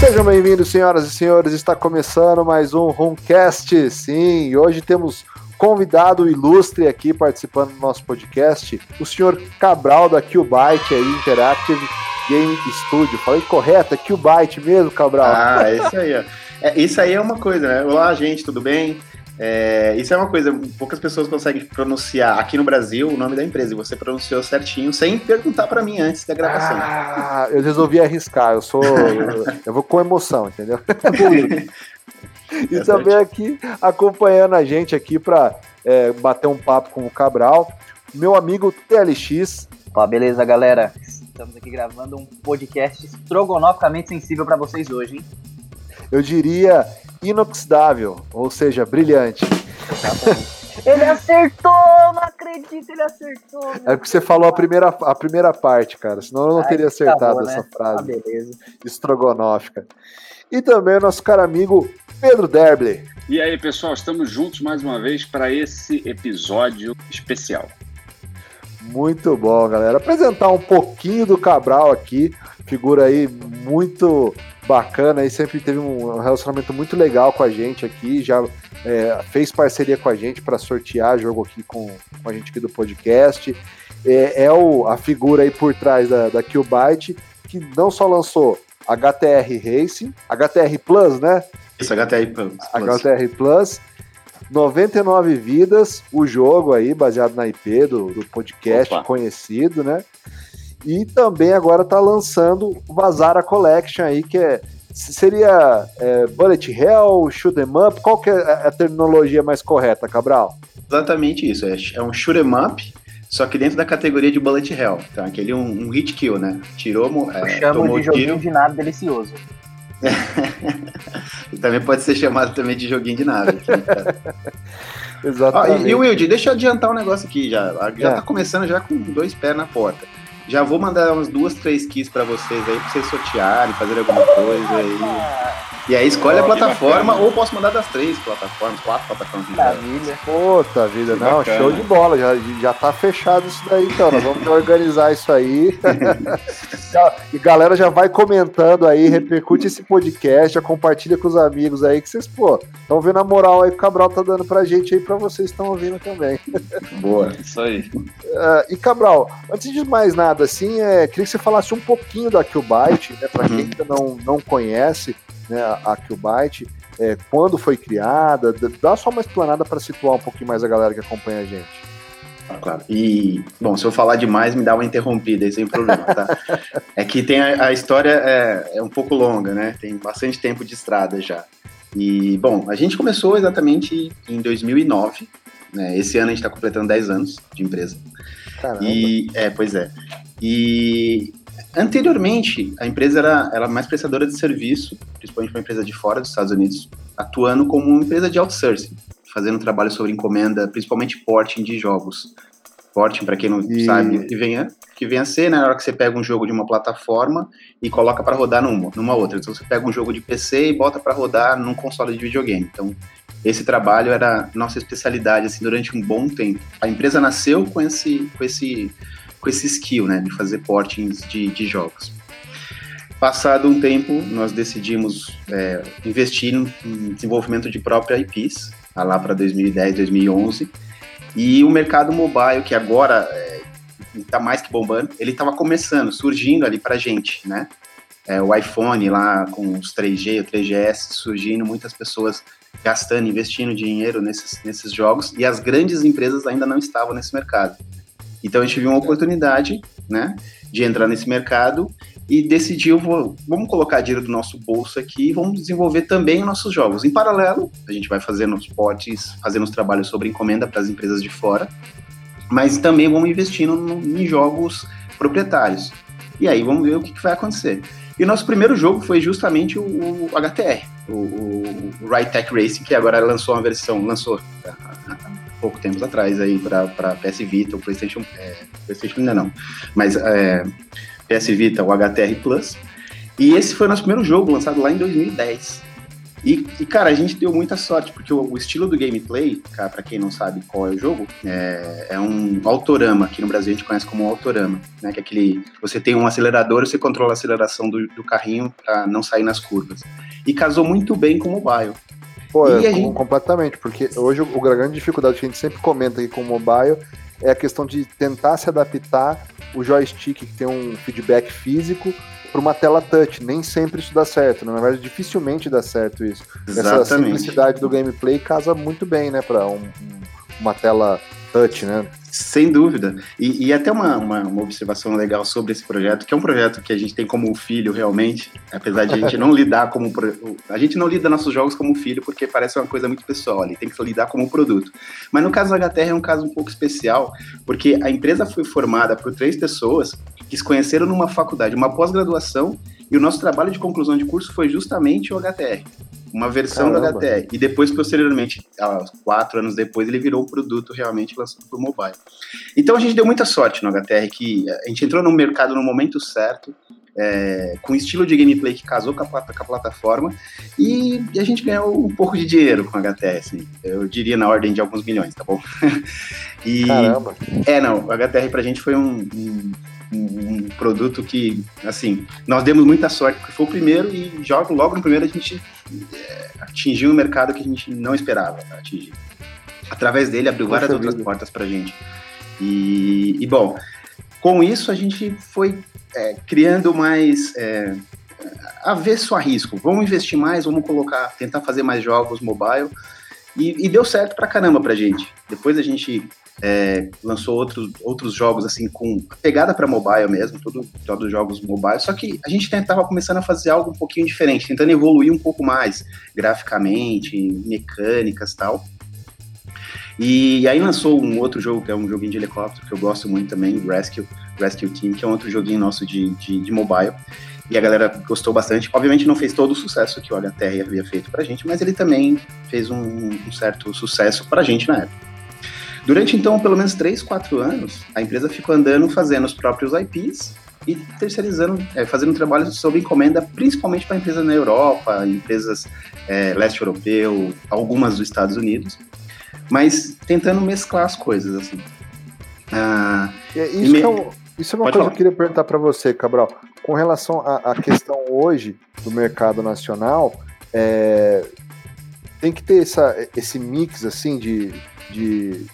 Sejam bem-vindos, senhoras e senhores. Está começando mais um Rumcast. Sim, hoje temos convidado ilustre aqui participando do nosso podcast, o senhor Cabral da Qbyte aí, Interactive Game Studio. Falei correto, é Qbyte mesmo, Cabral? Ah, isso aí, ó. É, isso aí é uma coisa, né? Olá, gente, tudo bem? É, isso é uma coisa, poucas pessoas conseguem pronunciar aqui no Brasil o nome da empresa, e você pronunciou certinho, sem perguntar para mim antes da gravação. Ah, eu resolvi arriscar, eu sou. eu, eu vou com emoção, entendeu? e é também aqui acompanhando a gente aqui para é, bater um papo com o Cabral, meu amigo TLX. Ó, beleza, galera. Estamos aqui gravando um podcast estrogonoficamente sensível para vocês hoje, hein? Eu diria inoxidável, ou seja, brilhante. Ele acertou, não acredito, ele acertou. É porque você falou a primeira, a primeira parte, cara, senão eu não Ai, teria acertado tá bom, essa né? frase. Ah, beleza. Estrogonófica. E também o nosso caro amigo Pedro Derble. E aí, pessoal, estamos juntos mais uma vez para esse episódio especial. Muito bom, galera. Apresentar um pouquinho do Cabral aqui, figura aí muito bacana, aí sempre teve um relacionamento muito legal com a gente aqui, já é, fez parceria com a gente para sortear jogo aqui com, com, a gente aqui do podcast. É, é o, a figura aí por trás da, da Qbyte, que não só lançou HTR Racing, HTR Plus, né? Isso, HTR Plus. HTR Plus. 99 vidas, o jogo aí, baseado na IP do, do podcast Opa. conhecido, né? E também agora tá lançando o Vazara Collection aí, que é seria é, Bullet Hell, Shoot 'em Up? Qual que é a terminologia mais correta, Cabral? Exatamente isso, é, é um Shoot 'em Up, só que dentro da categoria de Bullet Hell. Então, aquele um, um hit kill, né? Tirou, é, chamo de joguinho tiro. de nada delicioso. e também pode ser chamado também de joguinho de nave. Exatamente. Ah, e, e Wilde, deixa eu adiantar um negócio aqui já. Já é. tá começando já com dois pés na porta. Já vou mandar umas duas, três keys para vocês aí, pra vocês sortearem, fazer alguma coisa aí. E aí escolhe a plataforma, ou posso mandar das três plataformas, quatro plataformas. Maravilha. Puta vida, não, bacana. show de bola, já, já tá fechado isso daí então, nós vamos organizar isso aí. e galera já vai comentando aí, repercute esse podcast, já compartilha com os amigos aí, que vocês, pô, estão vendo a moral aí que o Cabral tá dando pra gente aí, pra vocês estão ouvindo também. Boa, isso aí. Uh, e Cabral, antes de mais nada, assim, é, queria que você falasse um pouquinho da Qbyte, né, pra quem uhum. ainda não, não conhece, né, a Qbyte, é, quando foi criada, dá só uma explanada para situar um pouquinho mais a galera que acompanha a gente. Ah, claro. E, bom, se eu falar demais, me dá uma interrompida aí sem problema, tá? é que tem a, a história é, é, um pouco longa, né? Tem bastante tempo de estrada já. E, bom, a gente começou exatamente em 2009, né? Esse ano a gente está completando 10 anos de empresa. Caramba. E, é, pois é. E Anteriormente, a empresa era, era mais prestadora de serviço, principalmente uma empresa de fora dos Estados Unidos, atuando como uma empresa de outsourcing, fazendo trabalho sobre encomenda, principalmente porting de jogos. Porting, para quem não e... sabe, que venha, que venha a ser, né, na hora que você pega um jogo de uma plataforma e coloca para rodar numa, numa outra. Então você pega um jogo de PC e bota para rodar num console de videogame. Então, esse trabalho era nossa especialidade assim durante um bom tempo. A empresa nasceu com esse com esse com esse skill, né, de fazer portings de, de jogos. Passado um tempo, nós decidimos é, investir em desenvolvimento de própria IPs, lá para 2010, 2011, e o mercado mobile, que agora está é, mais que bombando, ele estava começando, surgindo ali para gente, né? É, o iPhone lá com os 3G, o 3GS surgindo, muitas pessoas gastando, investindo dinheiro nesses, nesses jogos, e as grandes empresas ainda não estavam nesse mercado. Então a gente viu uma oportunidade, né, de entrar nesse mercado e decidiu, vamos colocar dinheiro do nosso bolso aqui e vamos desenvolver também os nossos jogos. Em paralelo, a gente vai fazendo os potes, fazendo os trabalhos sobre encomenda para as empresas de fora, mas também vamos investindo no, em jogos proprietários. E aí vamos ver o que, que, vai acontecer. E o nosso primeiro jogo foi justamente o, o HTR, o, o, o Tech Racing, que agora lançou uma versão, lançou pouco tempo atrás aí para PS Vita, o PlayStation, é, PlayStation ainda não, mas é, PS Vita, o HTR Plus. E esse foi o nosso primeiro jogo, lançado lá em 2010. E, e, cara, a gente deu muita sorte, porque o, o estilo do gameplay, cara, pra quem não sabe qual é o jogo, é, é, um autorama, aqui no Brasil a gente conhece como autorama, né? Que é aquele. Você tem um acelerador, você controla a aceleração do, do carrinho pra não sair nas curvas. E casou muito bem com o mobile. Pô, é, gente... completamente, porque hoje o, a grande dificuldade que a gente sempre comenta aqui com o mobile é a questão de tentar se adaptar o joystick que tem um feedback físico para uma tela touch. Nem sempre isso dá certo, né? na verdade, dificilmente dá certo isso. Exatamente. Essa simplicidade do gameplay casa muito bem, né, para um, uma tela touch, né? Sem dúvida. E, e até uma, uma, uma, observação legal sobre esse projeto, que é um projeto que a gente tem como filho realmente, apesar de a gente não lidar como. A gente não lida nossos jogos como filho, porque parece uma coisa muito pessoal ali, tem que lidar como produto. Mas no caso da HTR é um caso um pouco especial, porque a empresa foi formada por três pessoas que se conheceram numa faculdade, uma pós-graduação, e o nosso trabalho de conclusão de curso foi justamente o HTR uma versão Caramba. da HTR. E depois, posteriormente, quatro anos depois, ele virou o produto realmente lançado para o mobile. Então a gente deu muita sorte no HTR, que a gente entrou no mercado no momento certo, é, com estilo de gameplay que casou com a, com a plataforma, e, e, a gente ganhou um pouco de dinheiro com a HTR, assim, eu diria na ordem de alguns milhões, tá bom? e, Caramba! É, não, o HTR pra gente foi um, um um, produto que, assim, nós demos muita sorte, porque foi o primeiro e logo, logo no primeiro a gente é, atingiu um mercado que a gente não esperava atingir. Através dele abriu várias Poxa outras vida. portas para a gente. E, e, bom, com isso a gente foi é, criando mais é, avesso a risco. Vamos investir mais, vamos colocar, tentar fazer mais jogos mobile. E, e deu certo pra caramba pra gente. Depois a gente é, lançou outros, outros jogos assim com pegada para mobile mesmo, todos jogos mobile, só que a gente tentava começando a fazer algo um pouquinho diferente, tentando evoluir um pouco mais graficamente, mecânicas tal. E aí lançou um outro jogo, que é um joguinho de helicóptero, que eu gosto muito também, Rescue, Rescue Team, que é um outro joguinho nosso de, de, de mobile. E a galera gostou bastante. Obviamente não fez todo o sucesso que o HTR havia feito pra gente, mas ele também fez um, um certo sucesso pra gente na época. Durante então, pelo menos 3, 4 anos, a empresa ficou andando fazendo os próprios IPs e terceirizando, é, fazendo trabalho sob encomenda, principalmente para empresas na Europa, empresas é, leste europeu, algumas dos Estados Unidos, mas tentando mesclar as coisas assim. Ah, é, isso, me... é isso, é uma Pode coisa falar. que eu queria perguntar para você, Cabral. Com relação à, questão hoje do mercado nacional, é, tem que ter essa, esse mix assim de, de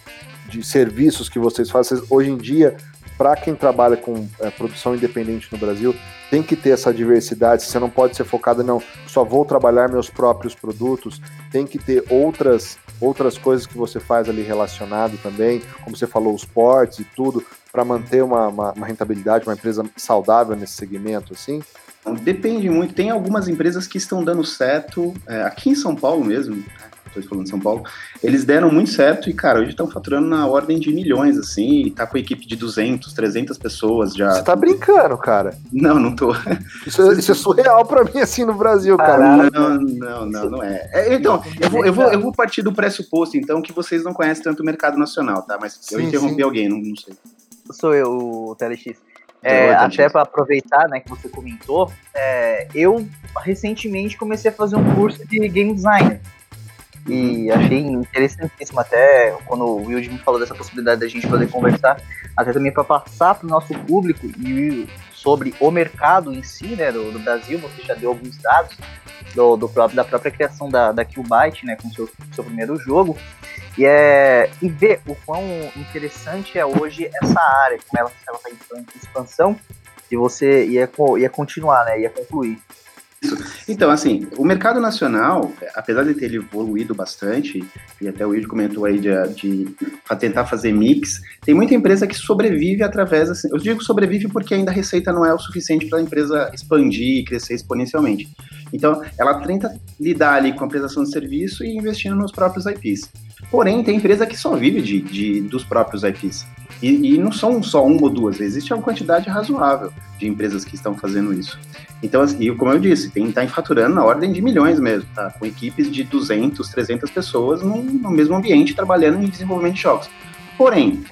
de serviços que vocês fazem. Hoje em dia, para quem trabalha com é, produção independente no Brasil, tem que ter essa diversidade. Você não pode ser focado, não, só vou trabalhar meus próprios produtos. Tem que ter outras, outras coisas que você faz ali relacionado também, como você falou, os portes e tudo, para manter uma, uma, uma, rentabilidade, uma empresa saudável nesse segmento, assim? Depende muito. Tem algumas empresas que estão dando certo, é, aqui em São Paulo mesmo, estou falando de São Paulo, eles deram muito certo e, cara, hoje estão faturando na ordem de milhões, assim, e tá com a equipe de 200, 300 pessoas já. Você tá brincando, cara? Não, não tô. Isso, isso é surreal pra mim, assim, no Brasil, cara. Não, não, não, não é. é então, eu vou, eu, vou, eu vou partir do pressuposto, então, que vocês não conhecem tanto o mercado nacional, tá? Mas sim, eu interrompi sim. alguém, não, não sei. Sou eu, o TLX. É, até para aproveitar, né, que você comentou, é, eu recentemente comecei a fazer um curso de game design. E achei interessantíssimo até quando o Wilde me falou dessa possibilidade da gente poder conversar, até também para passar para o nosso público e sobre o mercado em si, né, do, do Brasil, você já deu alguns dados do, do próprio, da própria criação da, da Qbyte, né, com seu, seu primeiro jogo, e, é, e ver o quão interessante é hoje essa área, como ela está em expansão, e você ia, ia continuar, né, ia concluir. Então, assim, o mercado nacional, apesar de ter evoluído bastante, e até o Will comentou aí de, de tentar fazer mix, tem muita empresa que sobrevive através, assim, eu digo sobrevive porque ainda a receita não é o suficiente para a empresa expandir e crescer exponencialmente. Então, ela tenta lidar ali com a prestação de serviço e investindo nos próprios IPs. Porém, tem empresa que só vive de, de dos próprios IPs. E, e, não são só uma ou duas, existe uma quantidade razoável de empresas que estão fazendo isso. Então, assim, como eu disse, tem tá faturando na ordem de milhões mesmo, tá? Com equipes de 200, 300 pessoas no, no mesmo ambiente trabalhando em desenvolvimento de jogos. Porém,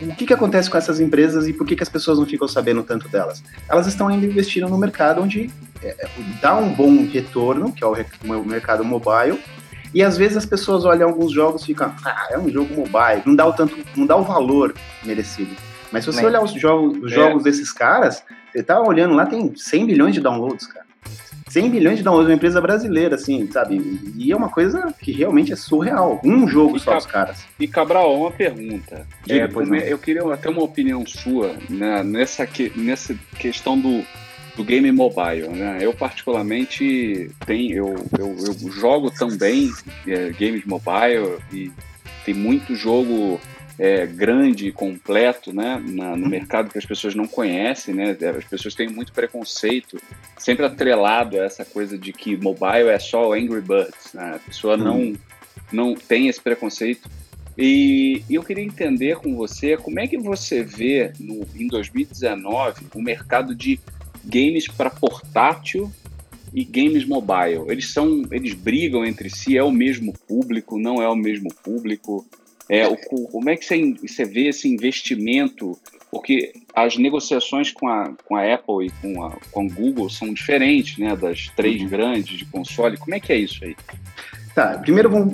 o que, que acontece com essas empresas e por que, que as pessoas não ficam sabendo tanto delas? Elas estão ainda investindo no mercado onde é, é dá um bom retorno, que é o, o mercado mobile, e às vezes as pessoas olham alguns jogos e ficam, ah, é um jogo mobile, não dá o tanto, não dá o valor merecido. Mas se você olhar os jogos, os é. jogos desses caras, você tá olhando lá, tem 100 milhões de downloads, cara. 100 milhões de downloads, uma empresa brasileira, assim, sabe? E é uma coisa que realmente é surreal. Um jogo e só os caras. E Cabral, uma pergunta. Diga, é, eu queria até uma opinião sua né, nessa, que, nessa questão do, do game mobile, né? Eu particularmente tenho, eu, eu, eu jogo também é, games mobile e tem muito jogo é, grande e completo né, na, no mercado que as pessoas não conhecem, né? As pessoas têm muito preconceito, sempre atrelado a essa coisa de que mobile é só Angry Birds. Né? A pessoa não, uhum. não tem esse preconceito. E, e eu queria entender com você como é que você vê no, em 2019 o mercado de games para portátil e games mobile. Eles são, eles brigam entre si, é o mesmo público, não é o mesmo público. É, o, como é que você, você vê esse investimento? Porque as negociações com a, com a Apple e com a, com a Google são diferentes, né? Das três uhum. grandes de console. Como é que é isso aí? Tá, primeiro vou,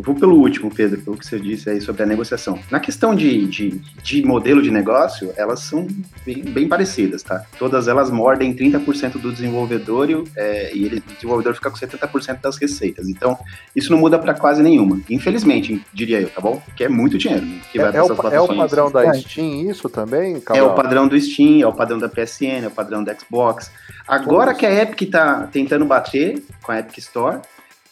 vou pelo último, Pedro, pelo que você disse aí sobre a negociação. Na questão de, de, de modelo de negócio, elas são bem, bem, parecidas, tá? Todas elas mordem 30% do desenvolvedor e, é, e ele, o desenvolvedor fica com 70% das receitas. Então, isso não muda para quase nenhuma. Infelizmente, diria eu, tá bom? Que é muito dinheiro né, que é, vai é, o, é o padrão da é. Steam isso também, Cabral? É o padrão do Steam, é o padrão da PSN, é o padrão da Xbox. Agora que a Epic tá tentando bater com a Epic Store,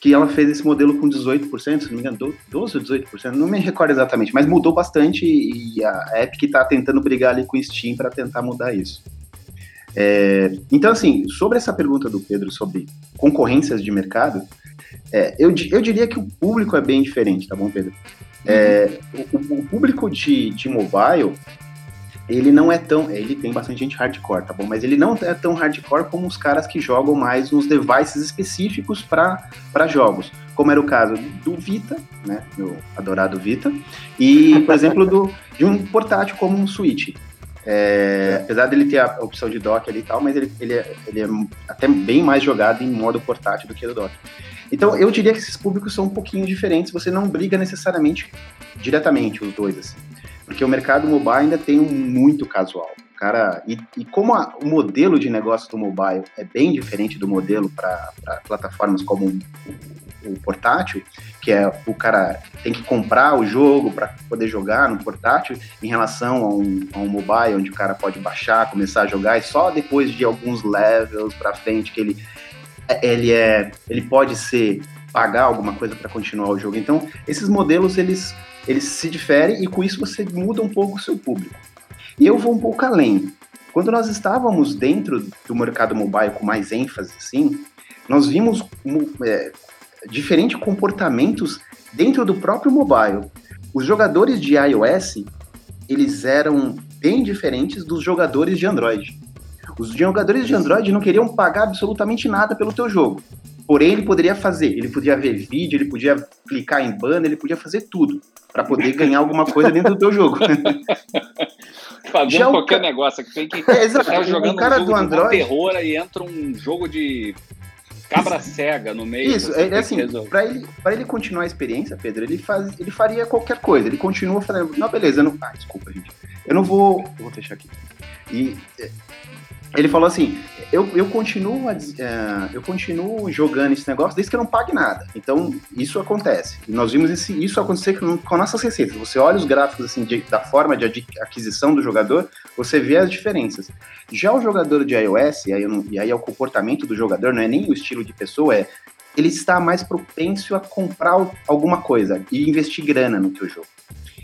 que ela fez esse modelo com 18%, se não me engano, 12 ou 18%, não me recordo exatamente, mas mudou bastante e a Epic está tentando brigar ali com o Steam para tentar mudar isso. É, então, assim, sobre essa pergunta do Pedro sobre concorrências de mercado, é, eu, eu diria que o público é bem diferente, tá bom, Pedro? É, o, o, público de, de mobile, ele não é tão. Ele tem bastante gente hardcore, tá bom? Mas ele não é tão hardcore como os caras que jogam mais nos devices específicos para jogos. Como era o caso do Vita, né? Meu adorado Vita. E, por exemplo, do, de um portátil como um Switch. É, apesar dele ter a opção de dock ali e tal, mas ele, ele, é, ele é até bem mais jogado em modo portátil do que o dock. Então, eu diria que esses públicos são um pouquinho diferentes. Você não briga necessariamente diretamente os dois, assim. Porque o mercado mobile ainda tem um muito casual. Cara, e, e como a, o modelo de negócio do mobile é bem diferente do modelo para plataformas como o, o, portátil, que é o cara tem que comprar o jogo para poder jogar no portátil, em relação a um, a um mobile, onde o cara pode baixar, começar a jogar, e só depois de alguns levels para frente que ele, ele, é, ele pode ser pagar alguma coisa para continuar o jogo. Então, esses modelos eles eles se diferem e com isso você muda um pouco o seu público. E eu vou um pouco além. Quando nós estávamos dentro do mercado mobile com mais ênfase, assim, nós vimos é, diferentes comportamentos dentro do próprio mobile. Os jogadores de iOS, eles eram bem diferentes dos jogadores de Android. Os jogadores de Android não queriam pagar absolutamente nada pelo teu jogo. Porém, ele poderia fazer, ele podia ver vídeo, ele podia clicar em banner, ele podia fazer tudo para poder ganhar alguma coisa dentro do teu jogo. Fazendo qualquer ca... negócio que tem que é, exato. Tá jogando o cara um do Android terror e entra um jogo de cabra cega no meio. Isso, é, é assim, para ele, pra ele continuar a experiência, Pedro, ele, faz, ele faria qualquer coisa. Ele continua fazendo. Não, beleza, não. Ah, desculpa, gente. Eu não vou. Eu vou fechar aqui. E ele falou assim: eu, eu, continuo, uh, eu continuo jogando esse negócio desde que eu não pague nada. Então, isso acontece. Nós vimos esse, isso acontecer com, com nossas receitas. Você olha os gráficos assim, de, da forma de aquisição do jogador, você vê as diferenças. Já o jogador de iOS, e aí, e aí é o comportamento do jogador, não é nem o estilo de pessoa, é ele está mais propenso a comprar alguma coisa e investir grana no teu jogo.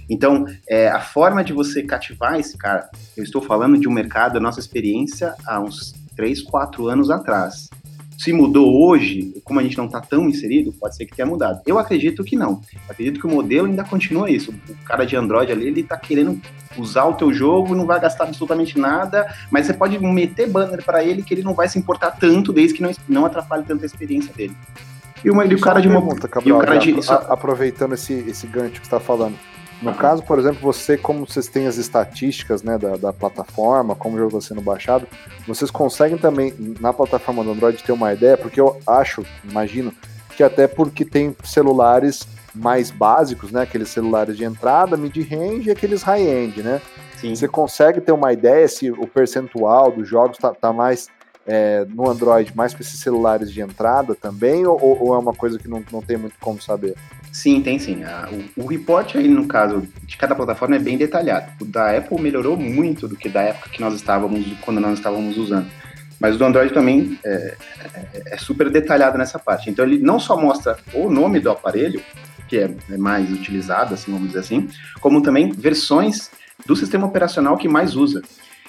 Então, é, a forma de você cativar esse cara, eu estou falando de um mercado, a nossa experiência há uns 3, 4 anos atrás. Se mudou hoje, como a gente não está tão inserido, pode ser que tenha mudado. Eu acredito que não. Eu acredito que o modelo ainda continua isso. O cara de Android ali, ele está querendo usar o teu jogo, não vai gastar absolutamente nada, mas você pode meter banner para ele que ele não vai se importar tanto, desde que não, não atrapalhe tanto a experiência dele. E, uma, e o cara de uma pergunta, Cabral, e o cara de, aproveitando esse, esse gancho que você está falando No caso, por exemplo, você, como vocês têm as estatísticas né, da, da plataforma, como o jogo está sendo baixado, vocês conseguem também, na plataforma do Android, ter uma ideia, porque eu acho, imagino, que até porque tem celulares mais básicos, né? Aqueles celulares de entrada, mid-range e aqueles high-end, né? Sim. Você consegue ter uma ideia se o percentual dos jogos está tá mais é, no Android, mais para esses celulares de entrada também, ou, ou, é uma coisa que não, não tem muito como saber? Sim, tem sim. o, o report aí, no caso, de cada plataforma é bem detalhado. O da Apple melhorou muito do que da época que nós estávamos, quando nós estávamos usando. Mas o do Android também é, é, é super detalhado nessa parte. Então ele não só mostra o nome do aparelho, que é, é mais utilizado, assim, vamos dizer assim, como também versões do sistema operacional que mais usa.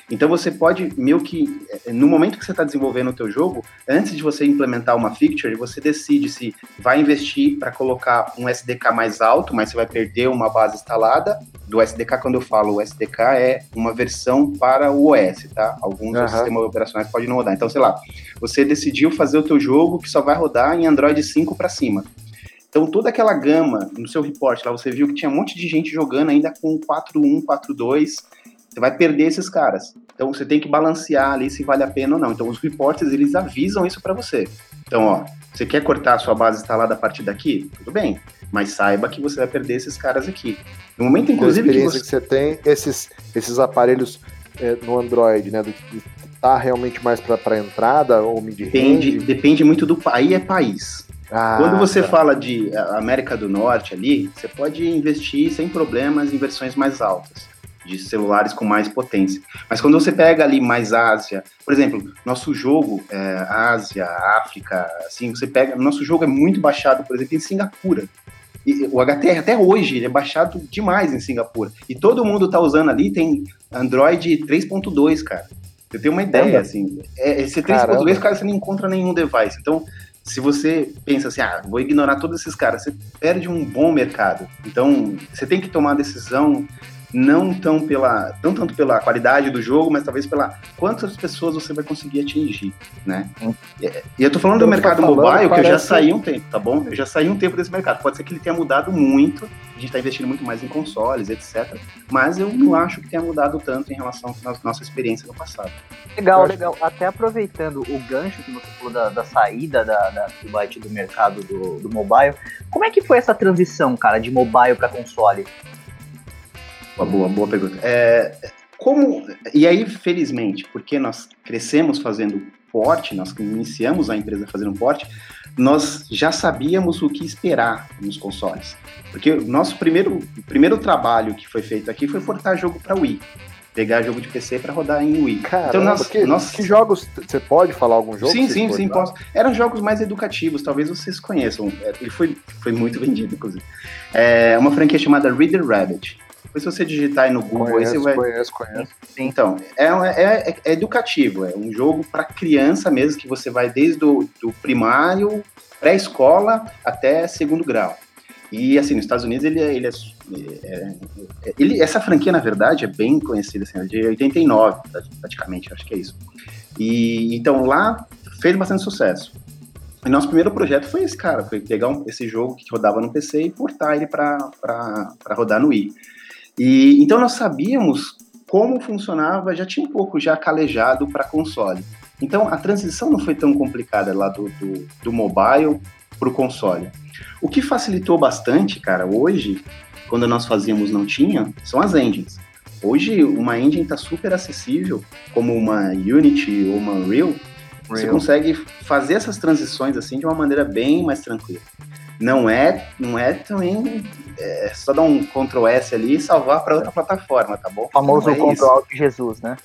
Então você pode meio que eh, no momento que você está desenvolvendo o teu jogo, antes de você implementar uma feature, você decide se vai investir para colocar um SDK mais alto, mas você vai perder uma base instalada. Do SDK, quando eu falo o SDK, é uma versão para o OS, tá? Alguns uhum. sistemas operacionais podem não rodar. Então, sei lá, você decidiu fazer o teu jogo que só vai rodar em Android 5 para cima. Então, toda aquela gama no seu report lá, você viu que tinha um monte de gente jogando ainda com 4.1, 4.2 você vai perder esses caras. Então você tem que balancear ali se vale a pena ou não. Então os reportes eles avisam isso para você. Então, ó, você quer cortar a sua base instalada a partir daqui? Tudo bem, mas saiba que você vai perder esses caras aqui. No momento, inclusive, que você... que você... tem, esses, esses aparelhos é, no Android, né, do, tá realmente mais para entrada ou mid Depende, depende muito do aí é país. Ah, Quando você tá. fala de América do Norte ali, você pode investir sem problemas em versões mais altas de celulares com mais potência. Mas quando você pega ali mais Ásia, por exemplo, nosso jogo é, Ásia, África, assim, você pega, nosso jogo é muito baixado, por exemplo, em Singapura. E, o HTR até hoje ele é baixado demais em Singapura. E todo mundo tá usando ali, tem Android 3.2, cara. Você tem uma ideia, assim. É, esse 3.2, cara, você não encontra nenhum device. Então, se você pensa assim, ah, vou ignorar todos esses caras, você perde um bom mercado. Então, você tem que tomar a decisão não tão pela, não tanto pela qualidade do jogo, mas talvez pela quantas pessoas você vai conseguir atingir, né? E, e eu tô falando do mercado falando, mobile, que eu já saí um tempo, tá bom? Eu já saí um tempo desse mercado. Pode ser que ele tenha mudado muito, a gente tá investindo muito mais em consoles, etc. Mas eu não acho que tenha mudado tanto em relação à nossa experiência no passado. Legal, legal. Até aproveitando o gancho que você falou da, da saída da, da Byte do mercado do, do mobile, como é que foi essa transição, cara, de mobile para console? Uma boa, boa pergunta. É, como e aí, felizmente, porque nós crescemos fazendo porte, nós iniciamos a empresa fazendo porte, nós já sabíamos o que esperar nos consoles. Porque o nosso primeiro, primeiro trabalho que foi feito aqui foi portar jogo para Wii. Pegar jogo de PC para rodar em Wii. Caramba, então, nós, que, nós... que jogos. Você pode falar algum jogo? Sim, sim, sim, posso. Eram jogos mais educativos, talvez vocês conheçam. É, ele foi, foi muito vendido, inclusive. É uma franquia chamada Reader Rabbit. Depois, se você digitar aí no Google, conheço, aí você vai. Conheço, conheço. Então, é, é, é educativo, é um jogo para criança mesmo, que você vai desde o do primário, pré-escola, até segundo grau. E assim, nos Estados Unidos ele, é, ele, é, é, é, ele essa franquia na verdade é bem conhecida, assim, é de 89 praticamente, acho que é isso. E então lá fez bastante sucesso. E nosso primeiro projeto foi esse cara, foi pegar um, esse jogo que rodava no PC e portar ele para rodar no Wii. E então nós sabíamos como funcionava, já tinha um pouco já calejado para console. Então a transição não foi tão complicada lá do, do, do mobile para o console. O que facilitou bastante, cara, hoje, quando nós fazíamos não tinha, são as engines. Hoje uma engine está super acessível, como uma Unity ou uma Real, você consegue fazer essas transições assim de uma maneira bem mais tranquila. Não é, não é também é só dar um Ctrl S ali e salvar para outra plataforma, tá bom? O famoso é Ctrl Alt Jesus, né?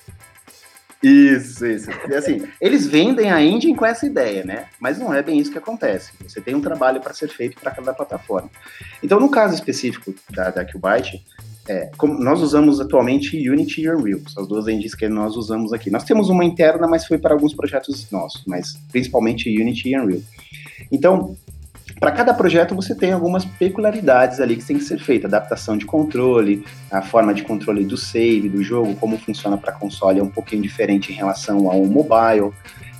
Isso, isso. E assim, eles vendem a engine com essa ideia, né? Mas não é bem isso que acontece. Você tem um trabalho para ser feito para cada plataforma. Então, no caso específico da, da Qbyte, é, como nós usamos atualmente Unity e Unreal, as duas engines que nós usamos aqui. Nós temos uma interna, mas foi para alguns projetos nossos, mas principalmente Unity e Unreal. Então, para cada projeto você tem algumas peculiaridades ali que tem que ser feita, adaptação de controle, a forma de controle do save do jogo, como funciona para console é um pouquinho diferente em relação ao mobile.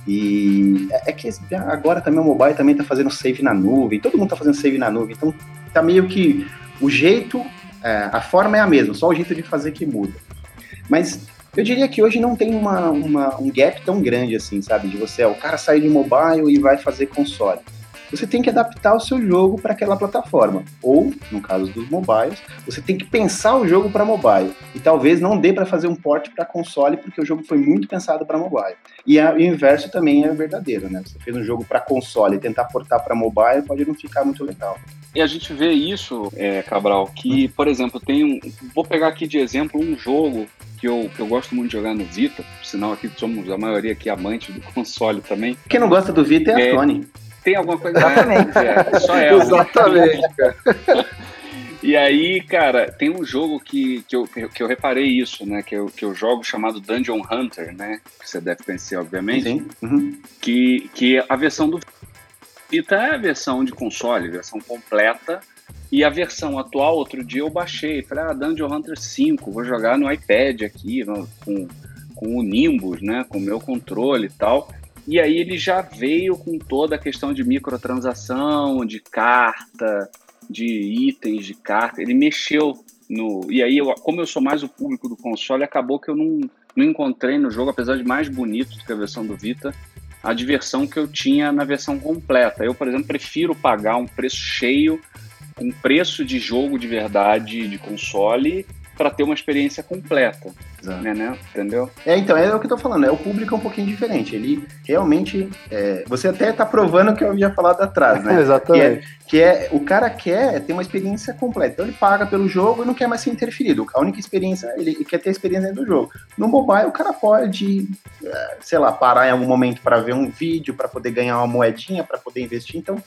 E é, é que agora também o mobile também está fazendo save na nuvem, todo mundo está fazendo save na nuvem, então tá meio que o jeito é, a forma é a mesma, só o jeito de fazer que muda. Mas eu diria que hoje não tem uma, uma, um gap tão grande assim, sabe? De você, ó, o cara sair de mobile e vai fazer console você tem que adaptar o seu jogo para aquela plataforma. Ou, no caso dos mobiles, você tem que pensar o jogo para mobile. E talvez não dê para fazer um port para console, porque o jogo foi muito pensado para mobile. E a, o inverso também é verdadeiro, né? Você fez um jogo para console e tentar portar para mobile pode não ficar muito legal. E a gente vê isso, é, Cabral, que, por exemplo, tem um. Vou pegar aqui de exemplo um jogo que eu, que eu gosto muito de jogar no Vita, por sinal aqui somos a maioria aqui amante do console também. Quem não gosta do Vita é a é, Sony tem alguma coisa. Exatamente. É, só ela. Exatamente, cara. E aí, cara, tem um jogo que, que, eu, que eu reparei isso, né? Que eu, que eu jogo chamado Dungeon Hunter, né? Que você deve conhecer, obviamente. Sim. Uhum. Que, que a versão do Vita é a versão de console, versão completa. E a versão atual, outro dia eu baixei. Falei, ah, Dungeon Hunter 5, vou jogar no iPad aqui, no, com, com o Nimbus, né? Com o meu controle e tal. E aí ele já veio com toda a questão de microtransação, de carta, de itens de carta. Ele mexeu no. E aí, eu, como eu sou mais o público do console, acabou que eu não, não encontrei no jogo, apesar de mais bonito do que a versão do Vita, a diversão que eu tinha na versão completa. Eu, por exemplo, prefiro pagar um preço cheio, um preço de jogo de verdade de console para ter uma experiência completa. Né, né? Entendeu? É, então, é o que eu tô falando, é o público é um pouquinho diferente. Ele realmente. É, você até tá provando o que eu havia falado atrás, né? Exatamente. Que é, que é, o cara quer ter uma experiência completa. Então ele paga pelo jogo e não quer mais ser interferido. A única experiência, ele quer ter a experiência dentro do jogo. No mobile, o cara pode, é, sei lá, parar em algum momento para ver um vídeo, para poder ganhar uma moedinha, para poder investir. Então,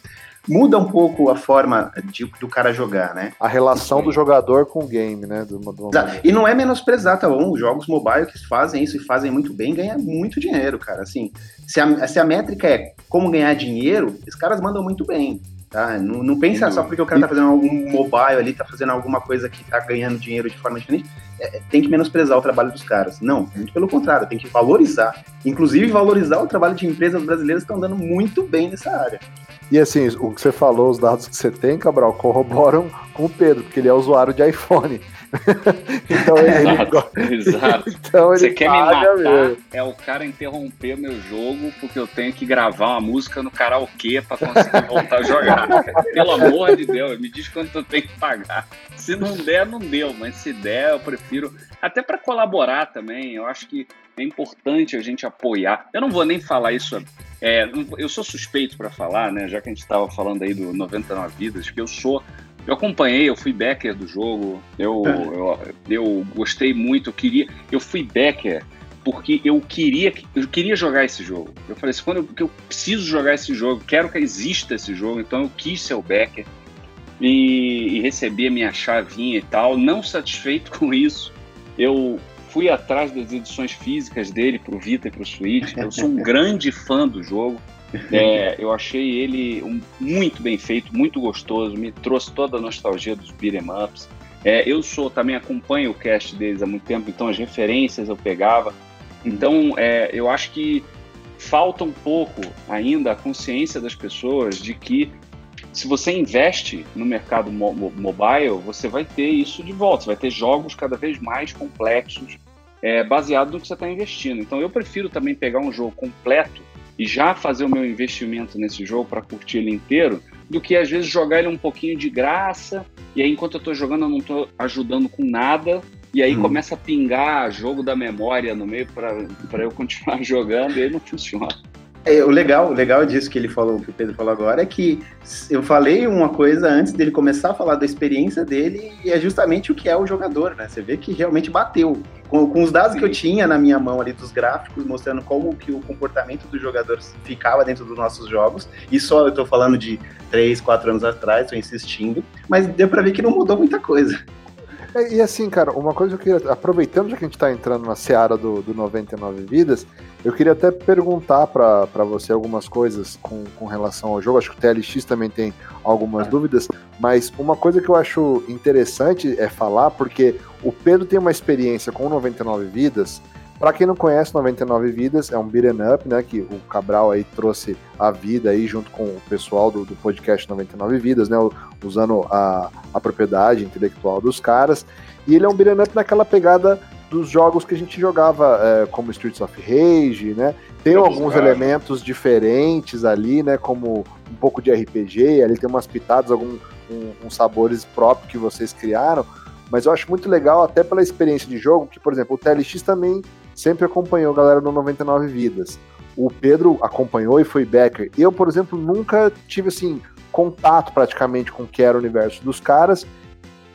muda um pouco a forma de, do cara jogar, né? A relação do jogador com o game, né? Do, do... E não é menosprezar, tá bom? Os jogos mobile que fazem isso e fazem muito bem ganham muito dinheiro, cara. Assim, se a, se a métrica é como ganhar dinheiro, os caras mandam muito bem. Tá? Não, não pensa só porque o cara tá fazendo algum mobile ali, tá fazendo alguma coisa que tá ganhando dinheiro de forma diferente, é, tem que menosprezar o trabalho dos caras. Não, muito pelo contrário, tem que valorizar. Inclusive valorizar o trabalho de empresas brasileiras que estão dando muito bem nessa área. E assim, o que você falou, os dados que você tem, Cabral, corroboram com o Pedro, porque ele é usuário de iPhone. então ele, exato, ele, exato. Então ele Você quer me matar? Mesmo. É o cara interromper meu jogo porque eu tenho que gravar uma música no karaokê para conseguir voltar a jogar. Pelo amor de Deus, me diz quanto eu tenho que pagar. Se não der, não deu, mas se der, eu prefiro até para colaborar também. Eu acho que é importante a gente apoiar. Eu não vou nem falar isso. É, eu sou suspeito para falar, né? Já que a gente estava falando aí do 99 Vidas, que eu sou. Eu acompanhei, eu fui backer do jogo, eu, é. eu, eu gostei muito, eu queria. Eu fui backer porque eu queria, eu queria jogar esse jogo. Eu falei assim, quando eu, eu preciso jogar esse jogo, quero que exista esse jogo, então eu quis ser o backer e, e recebi a minha chavinha e tal. Não satisfeito com isso, eu fui atrás das edições físicas dele para o Vita e para o Switch. Eu sou um grande fã do jogo. É, eu achei ele um, muito bem feito, muito gostoso, me trouxe toda a nostalgia dos beat'em ups. É, eu sou também acompanho o cast deles há muito tempo, então as referências eu pegava. Então é, eu acho que falta um pouco ainda a consciência das pessoas de que se você investe no mercado mo mobile, você vai ter isso de volta, você vai ter jogos cada vez mais complexos, é, baseado no que você está investindo. Então eu prefiro também pegar um jogo completo e já fazer o meu investimento nesse jogo para curtir ele inteiro, do que às vezes jogar ele um pouquinho de graça, e aí enquanto eu estou jogando eu não estou ajudando com nada, e aí hum. começa a pingar jogo da memória no meio para eu continuar jogando e aí não funciona. É, o legal, o legal disso que ele falou, que o Pedro falou agora, é que eu falei uma coisa antes dele começar a falar da experiência dele, e é justamente o que é o jogador, né? Você vê que realmente bateu. Com, com os dados que eu tinha na minha mão ali dos gráficos, mostrando como que o comportamento dos jogadores ficava dentro dos nossos jogos, e só eu tô falando de 3, 4 anos atrás, tô insistindo, mas deu pra ver que não mudou muita coisa. É, e assim, cara, uma coisa que eu queria, aproveitando já que a gente tá entrando na seara do, do 99 Vidas, eu queria até perguntar para você algumas coisas com, com relação ao jogo. Acho que o TLX também tem algumas dúvidas, mas uma coisa que eu acho interessante é falar, porque o Pedro tem uma experiência com 99 Vidas Para quem não conhece, 99 Vidas é um beat'em up, né? Que o Cabral aí trouxe a vida aí junto com o pessoal do, do podcast 99 Vidas, né? Usando a, a propriedade intelectual dos caras. E ele é um beat'em up naquela pegada dos jogos que a gente jogava, é, como Streets of Rage, né? Tem alguns elementos diferentes ali, né? Como um pouco de RPG, ali tem umas pitadas, alguns um, uns sabores próprios que vocês criaram. Mas eu acho muito legal, até pela experiência de jogo, que, por exemplo, o TLX também sempre acompanhou a galera do 99 Vidas. O Pedro acompanhou e foi backer. Eu, por exemplo, nunca tive, assim, contato praticamente com o que era o universo dos caras.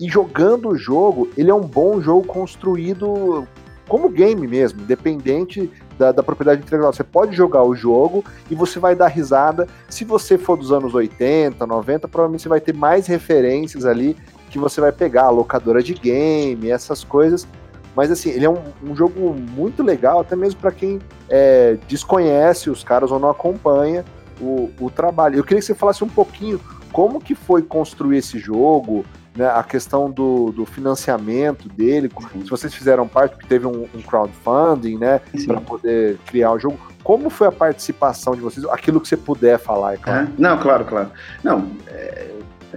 E jogando o jogo, ele é um bom jogo construído como game mesmo, independente da, da, propriedade intelectual. Você pode jogar o jogo e você vai dar risada. Se você for dos anos 80, 90, provavelmente você vai ter mais referências ali que você vai pegar, locadora de game, essas coisas. Mas assim, ele é um, um jogo muito legal, até mesmo para quem é, desconhece os caras ou não acompanha o, o trabalho. Eu queria que você falasse um pouquinho como que foi construir esse jogo, né, a questão do, do financiamento dele, se vocês fizeram parte, porque teve um, um crowdfunding, né, para poder criar o jogo. Como foi a participação de vocês? Aquilo que você puder falar, é claro. não, claro, claro. Não, é,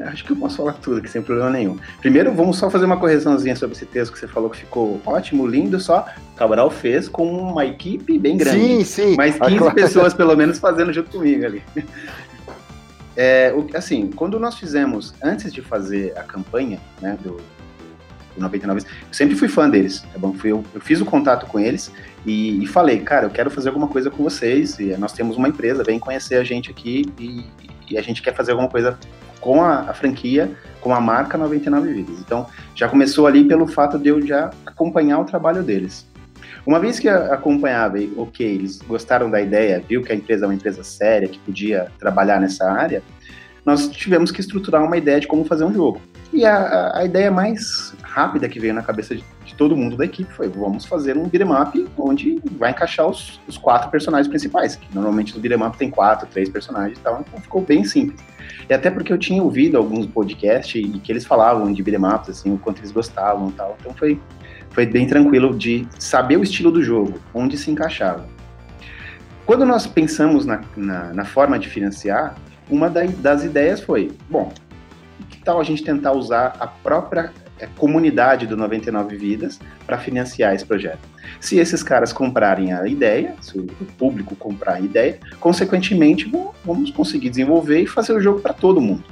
acho que eu posso falar tudo aqui sem problema nenhum. Primeiro, vamos só fazer uma correçãozinha sobre esse texto que você falou que ficou ótimo, lindo, só Cabral fez com uma equipe bem grande. Sim, sim. Mais 15 ah, pessoas, pelo menos, fazendo junto comigo ali. É, assim, quando nós fizemos, antes de fazer a campanha, né, do, do 99, eu sempre fui fã deles, tá bom? Fui, eu, eu fiz o contato com eles e, e, falei, cara, eu quero fazer alguma coisa com vocês, e nós temos uma empresa, vem conhecer a gente aqui e, e a gente quer fazer alguma coisa com a, a, franquia, com a marca 99 Vidas. Então, já começou ali pelo fato de eu já acompanhar o trabalho deles. Uma vez que acompanhava ok, eles gostaram da ideia, viu que a empresa é uma empresa séria, que podia trabalhar nessa área, nós tivemos que estruturar uma ideia de como fazer um jogo. E a, a ideia mais rápida que veio na cabeça de, de, todo mundo da equipe foi: vamos fazer um beat'em up onde vai encaixar os, os quatro personagens principais, que normalmente no beat'em up tem quatro, três personagens e tal, então ficou bem simples. E até porque eu tinha ouvido alguns podcasts e que eles falavam de beat'em ups, assim, o quanto eles gostavam e tal, então foi foi bem tranquilo de saber o estilo do jogo, onde se encaixava. Quando nós pensamos na, na, na forma de financiar, uma da, das ideias foi, bom, que tal a gente tentar usar a própria é, comunidade do 99 Vidas para financiar esse projeto? Se esses caras comprarem a ideia, se o público comprar a ideia, consequentemente vamos conseguir desenvolver e fazer o jogo para todo mundo.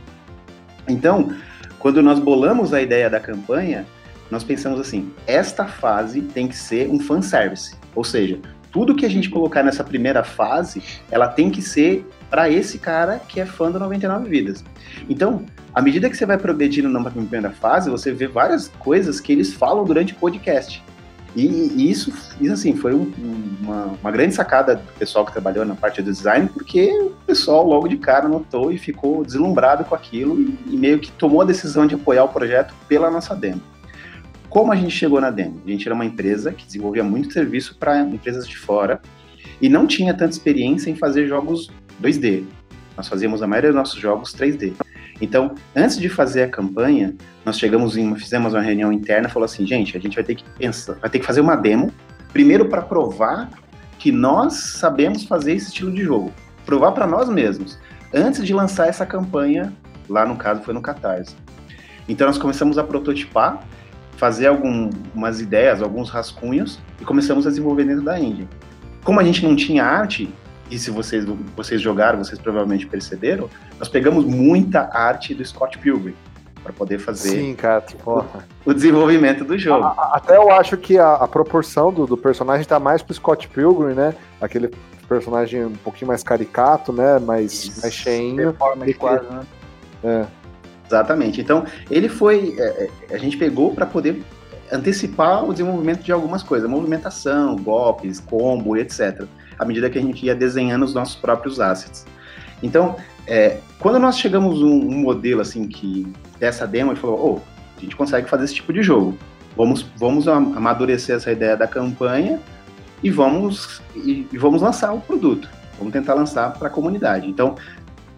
Então, quando nós bolamos a ideia da campanha, nós pensamos assim: esta fase tem que ser um fanservice. Ou seja, tudo que a gente colocar nessa primeira fase, ela tem que ser para esse cara que é fã do 99 Vidas. Então, à medida que você vai progredindo na primeira fase, você vê várias coisas que eles falam durante o podcast. E, e isso, isso, assim, foi um, uma, uma, grande sacada do pessoal que trabalhou na parte do design, porque o pessoal logo de cara notou e ficou deslumbrado com aquilo e, e meio que tomou a decisão de apoiar o projeto pela nossa demo. Como a gente chegou na Demo? A gente era uma empresa que desenvolvia muito serviço para empresas de fora e não tinha tanta experiência em fazer jogos 2D. Nós fazíamos a maioria dos nossos jogos 3D. Então, antes de fazer a campanha, nós chegamos em, fizemos uma reunião interna, falou assim, gente, a gente vai ter que pensar, vai ter que fazer uma demo, primeiro para provar que nós sabemos fazer esse estilo de jogo, provar para nós mesmos, antes de lançar essa campanha, lá no caso foi no Catarse. Então nós começamos a prototipar fazer algumas ideias, alguns rascunhos e começamos a desenvolver dentro da engine. Como a gente não tinha arte, e se vocês, vocês jogaram, vocês provavelmente perceberam, nós pegamos muita arte do Scott Pilgrim para poder fazer Sim, cara, o, o, desenvolvimento do jogo. A, até eu acho que a, a proporção do, do, personagem tá mais pro Scott Pilgrim, né? Aquele personagem um pouquinho mais caricato, né? Mais, mais cheinho. Performance quase, né? É. Exatamente. Então, ele foi. É, é a gente pegou para poder antecipar o desenvolvimento de algumas coisas, movimentação, golpes, combo, etc. À medida que a gente ia desenhando os nossos próprios assets. Então, é, quando nós chegamos um, um, modelo assim que dessa demo e falou, oh, a gente consegue fazer esse tipo de jogo. Vamos, vamos amadurecer essa ideia da campanha e vamos e, e vamos lançar o produto. Vamos tentar lançar para a comunidade. Então,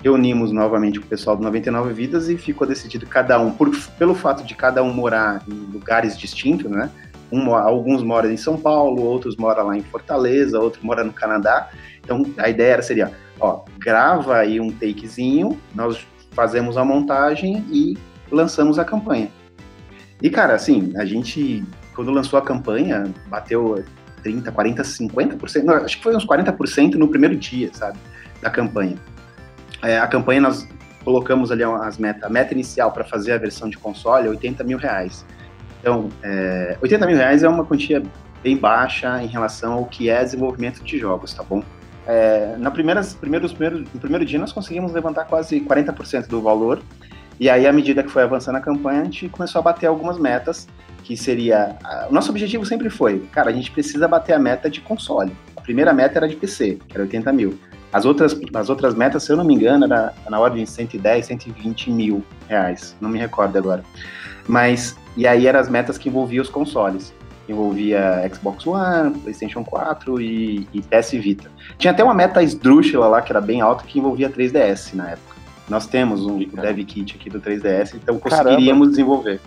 reunimos novamente com o pessoal do 99 Vidas e ficou decidido cada um, por, pelo fato de cada um morar em lugares distintos, né? Um, alguns moram em São Paulo, outros moram lá em Fortaleza, outros moram no Canadá. Então a ideia era, seria, ó, grava aí um takezinho, nós fazemos a montagem e lançamos a campanha. E cara, assim, a gente quando lançou a campanha, bateu 30, 40, 50%, não, acho que foi uns 40% no primeiro dia, sabe, da campanha. É, a campanha nós colocamos ali as metas, a meta inicial para fazer a versão de console é 80 mil reais. Então, é, 80 mil reais é uma quantia bem baixa em relação ao que é desenvolvimento de jogos, tá bom? É, na primeiras, primeiros, primeiros, no primeiro dia nós conseguimos levantar quase 40% do valor, e aí à medida que foi avançando a campanha, a gente começou a bater algumas metas, que seria... O nosso objetivo sempre foi, cara, a gente precisa bater a meta de console. A primeira meta era de PC, que era 80 mil. As outras, as outras metas, se eu não me engano, era na ordem de 110, 120 mil reais. Não me recordo agora. Mas, e aí eram as metas que envolviam os consoles. Envolvia Xbox One, PlayStation 4 e, e PS Vita. Tinha até uma meta esdrúxula lá, que era bem alta, que envolvia 3DS na época. Nós temos um dev kit aqui do 3DS, então conseguiríamos Caramba. desenvolver.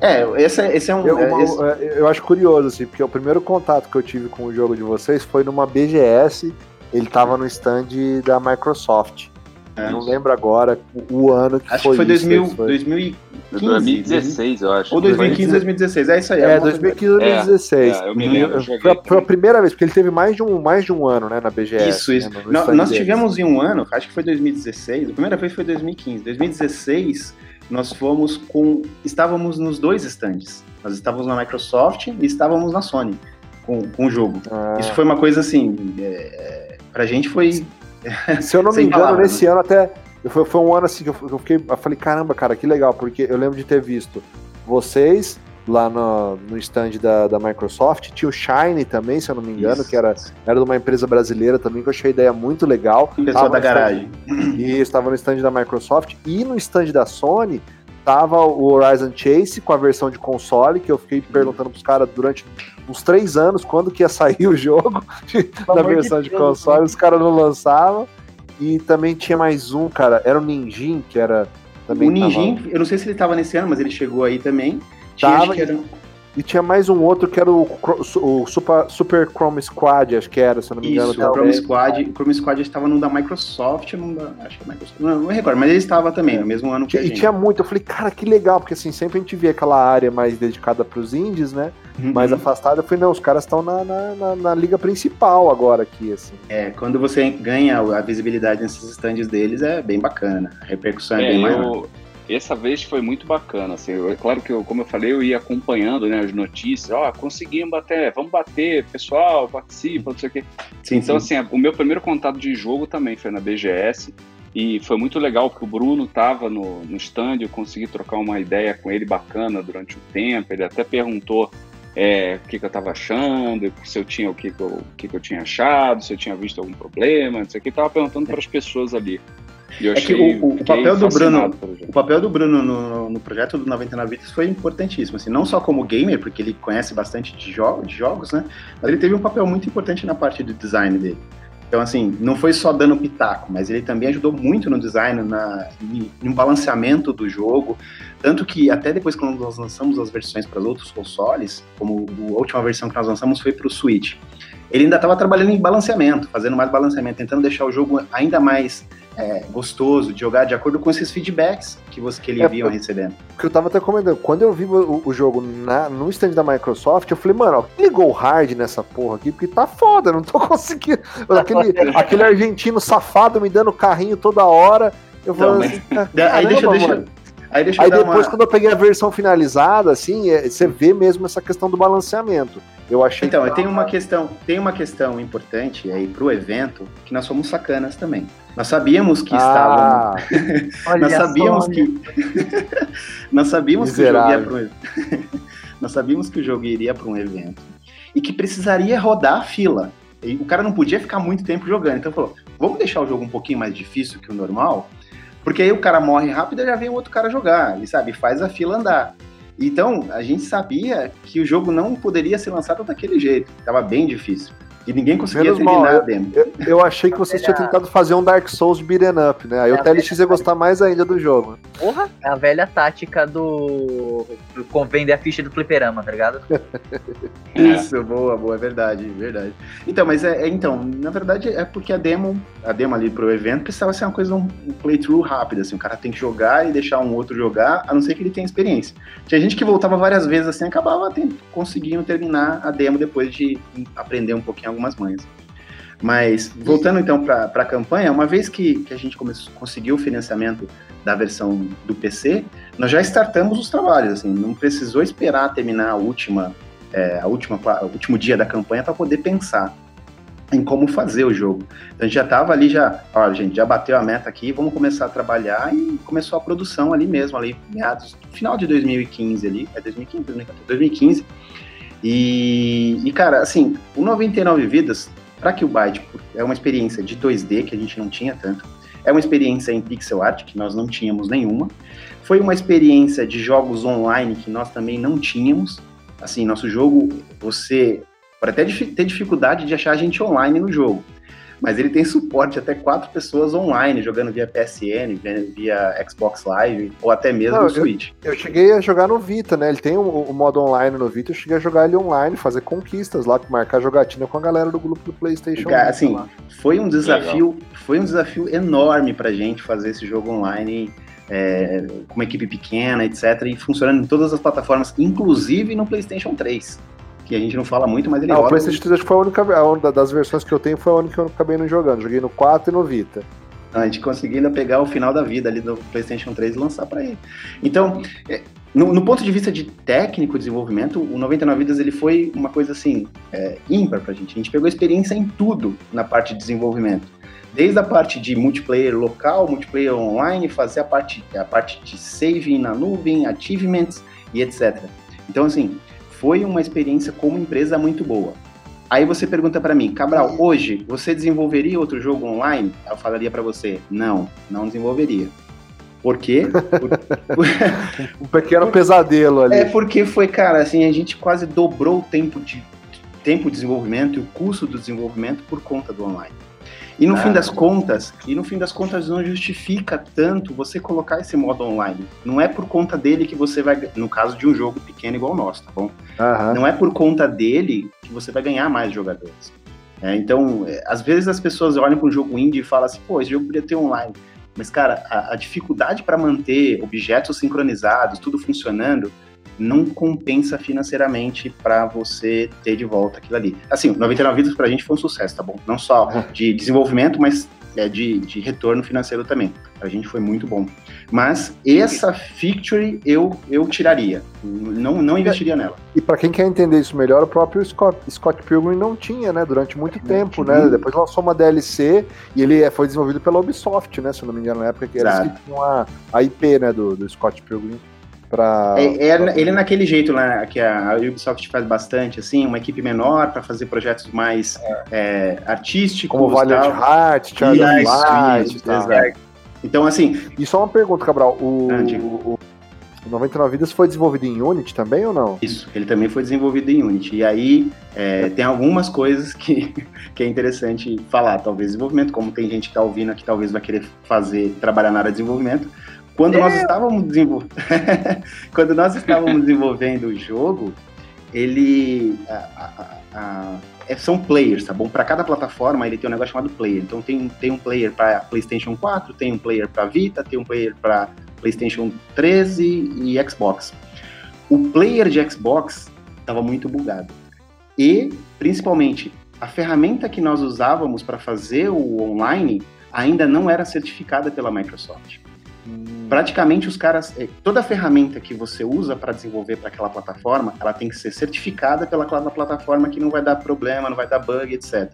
É, esse, é, esse é um. Eu, é, esse... eu, acho curioso, assim, porque o primeiro contato que eu tive com o jogo de vocês foi numa BGS, ele tava no stand da Microsoft. É. Não lembro agora o, ano que acho foi. Acho que foi, 2000, foi 2015. 2016, eu acho. Ou 2015, 2016. É isso aí. É, 2015, 2016. É, eu me lembro. Foi, foi a primeira vez, porque ele teve mais de um, mais de um ano, né, na BGS. Isso, isso. Né, nós, nós tivemos em um ano, acho que foi 2016. A primeira vez foi 2015. 2016, nós fomos com. Estávamos nos dois stands. Nós estávamos na Microsoft e estávamos na Sony com, com o jogo. Ah. Isso foi uma coisa assim. É, pra gente foi Se eu não me engano, palavras, nesse né? ano até. Foi, foi um ano assim que eu, eu fiquei. Eu falei, caramba, cara, que legal, porque eu lembro de ter visto vocês lá no, no stand da, da Microsoft, tinha o Shine também, se eu não me engano, Isso. que era, era de uma empresa brasileira também, que eu achei a ideia muito legal. O pessoal da garagem. E estava no stand da Microsoft e no stand da Sony tava o Horizon Chase com a versão de console, que eu fiquei perguntando pros caras durante uns três anos quando que ia sair o jogo na versão de, de console, os caras não lançavam. E também tinha mais um, cara, era o Ninjin, que era também. O Ninjin, tava... eu não sei se ele tava nesse ano, mas ele chegou aí também. Tinha, tava, era... E tinha mais um outro que era o, o Super, Super Chrome Squad, acho que era, se eu não me engano. Isso, o Chrome Squad, o Chrome Squad estava num da Microsoft, num da, acho que é Microsoft, não, não recordo, mas ele estava também, no mesmo ano que E tinha muito, eu falei, cara, que legal, porque assim, sempre a gente via aquela área mais dedicada para os indies, né, uhum. mais afastada, eu falei, não, os caras estão na, na, na, na, liga principal agora aqui, assim. É, quando você ganha a visibilidade nesses stands deles, é bem bacana, a repercussão é, é bem eu... maior essa vez foi muito bacana. Assim, é claro que, eu, como eu falei, eu ia acompanhando né, as notícias. Ó, oh, conseguimos bater, vamos bater, pessoal, participa, não sei o quê. Sim, então, sim. assim, o meu primeiro contato de jogo também foi na BGS. E foi muito legal que o Bruno estava no, no stand, eu consegui trocar uma ideia com ele bacana durante o tempo. Ele até perguntou é, o que, que eu estava achando, se eu tinha o que, que, eu, o que, que eu tinha achado, se eu tinha visto algum problema, não sei o que. Estava perguntando para as pessoas ali é que o, o papel do Bruno, o papel do Bruno no, no, projeto do 99 Vidas foi importantíssimo, assim, não só como gamer, porque ele conhece bastante de, jo de jogos, né? Mas ele teve um papel muito importante na parte do design dele. Então, assim, não foi só dando pitaco, mas ele também ajudou muito no design, na, no balanceamento do jogo. Tanto que até depois, quando nós lançamos as versões para os outros consoles, como a última versão que nós lançamos foi para o Switch, ele ainda estava trabalhando em balanceamento, fazendo mais balanceamento, tentando deixar o jogo ainda mais é, gostoso de jogar de acordo com esses feedbacks que, você, que ele é, vinha recebendo. Que eu tava até comentando, quando eu vi o, o jogo na, no stand da Microsoft, eu falei, mano, ó, ligou hard nessa porra aqui, porque tá foda, não tô conseguindo. Aquele, aquele argentino safado me dando carrinho toda hora. Eu falei assim, aí deixa, deixa, Aí, deixa aí depois, uma... quando eu peguei a versão finalizada, assim, é, você vê mesmo essa questão do balanceamento. Eu achei. Então, que... tem uma questão, tem uma questão importante aí pro evento que nós somos sacanas também. Nós sabíamos que ah, estávamos. nós sabíamos que. nós sabíamos que o jogo ia pro... nós sabíamos que o jogo iria para um evento e que precisaria rodar a fila. E o cara não podia ficar muito tempo jogando. Então falou: vamos deixar o jogo um pouquinho mais difícil que o normal, porque aí o cara morre rápido e já vem outro cara jogar, e sabe, faz a fila andar. Então, a gente sabia que o jogo não poderia ser lançado daquele jeito, estava bem difícil. E ninguém conseguia Menos terminar mal, a demo. Eu, eu achei que vocês tinham tentado fazer um Dark Souls de beat'em up, né? Aí é o TLX ia gostar mais ainda do jogo. Porra! É a velha tática do. do vender a ficha do fliperama, tá ligado? Isso, boa, boa, é verdade, verdade. Então, mas é, é, então, na verdade é porque a demo, a demo ali pro evento precisava ser uma coisa, um, um playthrough rápido, assim, o cara tem que jogar e deixar um outro jogar, a não ser que ele tenha experiência. Tinha gente que voltava várias vezes assim, acabava tendo, conseguindo terminar a demo depois de aprender um pouquinho algumas manhas. Mas, voltando então para a campanha, uma vez que, que a gente começou, conseguiu o financiamento da versão do PC, nós já startamos os trabalhos, assim, não precisou esperar terminar a última, é, a última, o último dia da campanha para poder pensar em como fazer o jogo. Então a gente já estava ali, já, olha, gente, já bateu a meta aqui, vamos começar a trabalhar e começou a produção ali mesmo, ali, meados, final de 2015 ali, é 2015, 2014, 2015. E, e cara, assim, o 99 Vidas, para que o Byte é uma experiência de 2D que a gente não tinha tanto, é uma experiência em pixel art que nós não tínhamos nenhuma, foi uma experiência de jogos online que nós também não tínhamos. Assim, nosso jogo, você pode até ter dificuldade de achar a gente online no jogo mas ele tem suporte até quatro pessoas online, jogando via PSN, via Xbox Live, ou até mesmo Não, no Switch. Eu, eu, cheguei a jogar no Vita, né? Ele tem o, o, modo online no Vita, eu cheguei a jogar ele online, fazer conquistas lá, marcar jogatina com a galera do grupo do Playstation. Cara, assim, lá. foi um desafio, Legal. foi um desafio enorme pra gente fazer esse jogo online. É, com uma equipe pequena, etc., e funcionando em todas as plataformas, inclusive no PlayStation 3 que a gente não fala muito, mas ele roda. O PlayStation 3 foi a única a das versões que eu tenho foi a única que eu acabei não jogando. Joguei no 4 e no Vita. A gente conseguiu ainda pegar o final da vida ali do PlayStation 3 e lançar para ele. Então, é, no, no, ponto de vista de técnico desenvolvimento, o 99 Vidas ele foi uma coisa assim é, ímpar pra gente. A gente pegou experiência em tudo na parte de desenvolvimento. Desde a parte de multiplayer local, multiplayer online, fazer a parte, a parte de saving na nuvem, achievements e etc. Então, assim, foi uma experiência como empresa muito boa. Aí você pergunta para mim, Cabral, hoje você desenvolveria outro jogo online? Eu falaria para você, não, não desenvolveria. Por quê? Por... um pequeno pesadelo ali. É porque foi, cara, assim, a gente quase dobrou o tempo de tempo de desenvolvimento e o custo do desenvolvimento por conta do online. E no ah, fim das contas, e no fim das contas não justifica tanto você colocar esse modo online. Não é por conta dele que você vai, no caso de um jogo pequeno igual o nosso, tá bom? Uhum. Não é por conta dele que você vai ganhar mais jogadores. É, então, é, às vezes as pessoas olham para um jogo indie e falam assim, pô, esse jogo poderia ter online. Mas, cara, a, a dificuldade para manter objetos sincronizados, tudo funcionando, não compensa financeiramente para você ter de volta aquilo ali. Assim, 99 vidas pra gente foi um sucesso, tá bom? Não só de desenvolvimento, mas é, de, de retorno financeiro também. Pra gente foi muito bom. Mas essa feature eu, eu tiraria. Não, não investiria nela. E para quem quer entender isso melhor, o próprio Scott, Scott Pilgrim não tinha, né? Durante muito tempo, né? Depois lançou uma DLC e ele é, foi desenvolvido pela Ubisoft, né? Se eu não me engano, na época que era uma, a IP, né? Do, do Scott Pilgrim. Pra... É, é, ele é naquele jeito lá que a Ubisoft faz bastante, assim, uma equipe menor para fazer projetos mais é. É, artísticos. Como Valiant Heart, Charlie Light, Então, assim. E só uma pergunta, Cabral. O, ah, o, o 99 Vidas foi desenvolvido em Unity também ou não? Isso, ele também foi desenvolvido em Unity. E aí é, tem algumas coisas que, que é interessante falar. Talvez desenvolvimento, como tem gente que está ouvindo aqui, talvez vai querer fazer, trabalhar na área de desenvolvimento. Quando nós estávamos desenvolvendo, quando nós estávamos desenvolvendo o jogo, ele a, a, a, é, são players, tá bom? Para cada plataforma ele tem um negócio chamado player. Então tem, tem um player para PlayStation 4, tem um player para Vita, tem um player para PlayStation 13 e Xbox. O player de Xbox estava muito bugado. E, principalmente, a ferramenta que nós usávamos para fazer o online ainda não era certificada pela Microsoft. Praticamente os caras, é, toda ferramenta que você usa para desenvolver para aquela plataforma, ela tem que ser certificada pela plataforma que não vai dar problema, não vai dar bug, etc.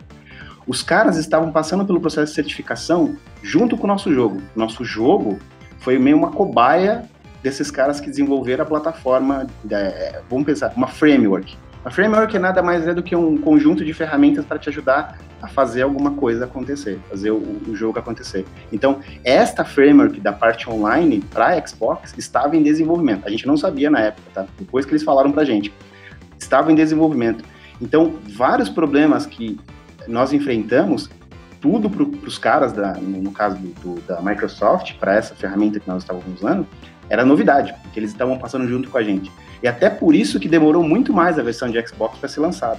Os caras estavam passando pelo processo de certificação junto com o nosso jogo. Nosso jogo foi meio uma cobaia desses caras que desenvolveram a plataforma, é, vamos pensar, uma framework. A framework nada mais é do que um conjunto de ferramentas para te ajudar a fazer alguma coisa acontecer, fazer o, o jogo acontecer. Então, esta framework da parte online para Xbox estava em desenvolvimento. A gente não sabia na época, tá? Depois que eles falaram para gente, estava em desenvolvimento. Então, vários problemas que nós enfrentamos tudo para os caras, da, no, caso do, da Microsoft, para essa ferramenta que nós estávamos usando, era novidade, porque eles estavam passando junto com a gente. E até por isso que demorou muito mais a versão de Xbox para ser lançada.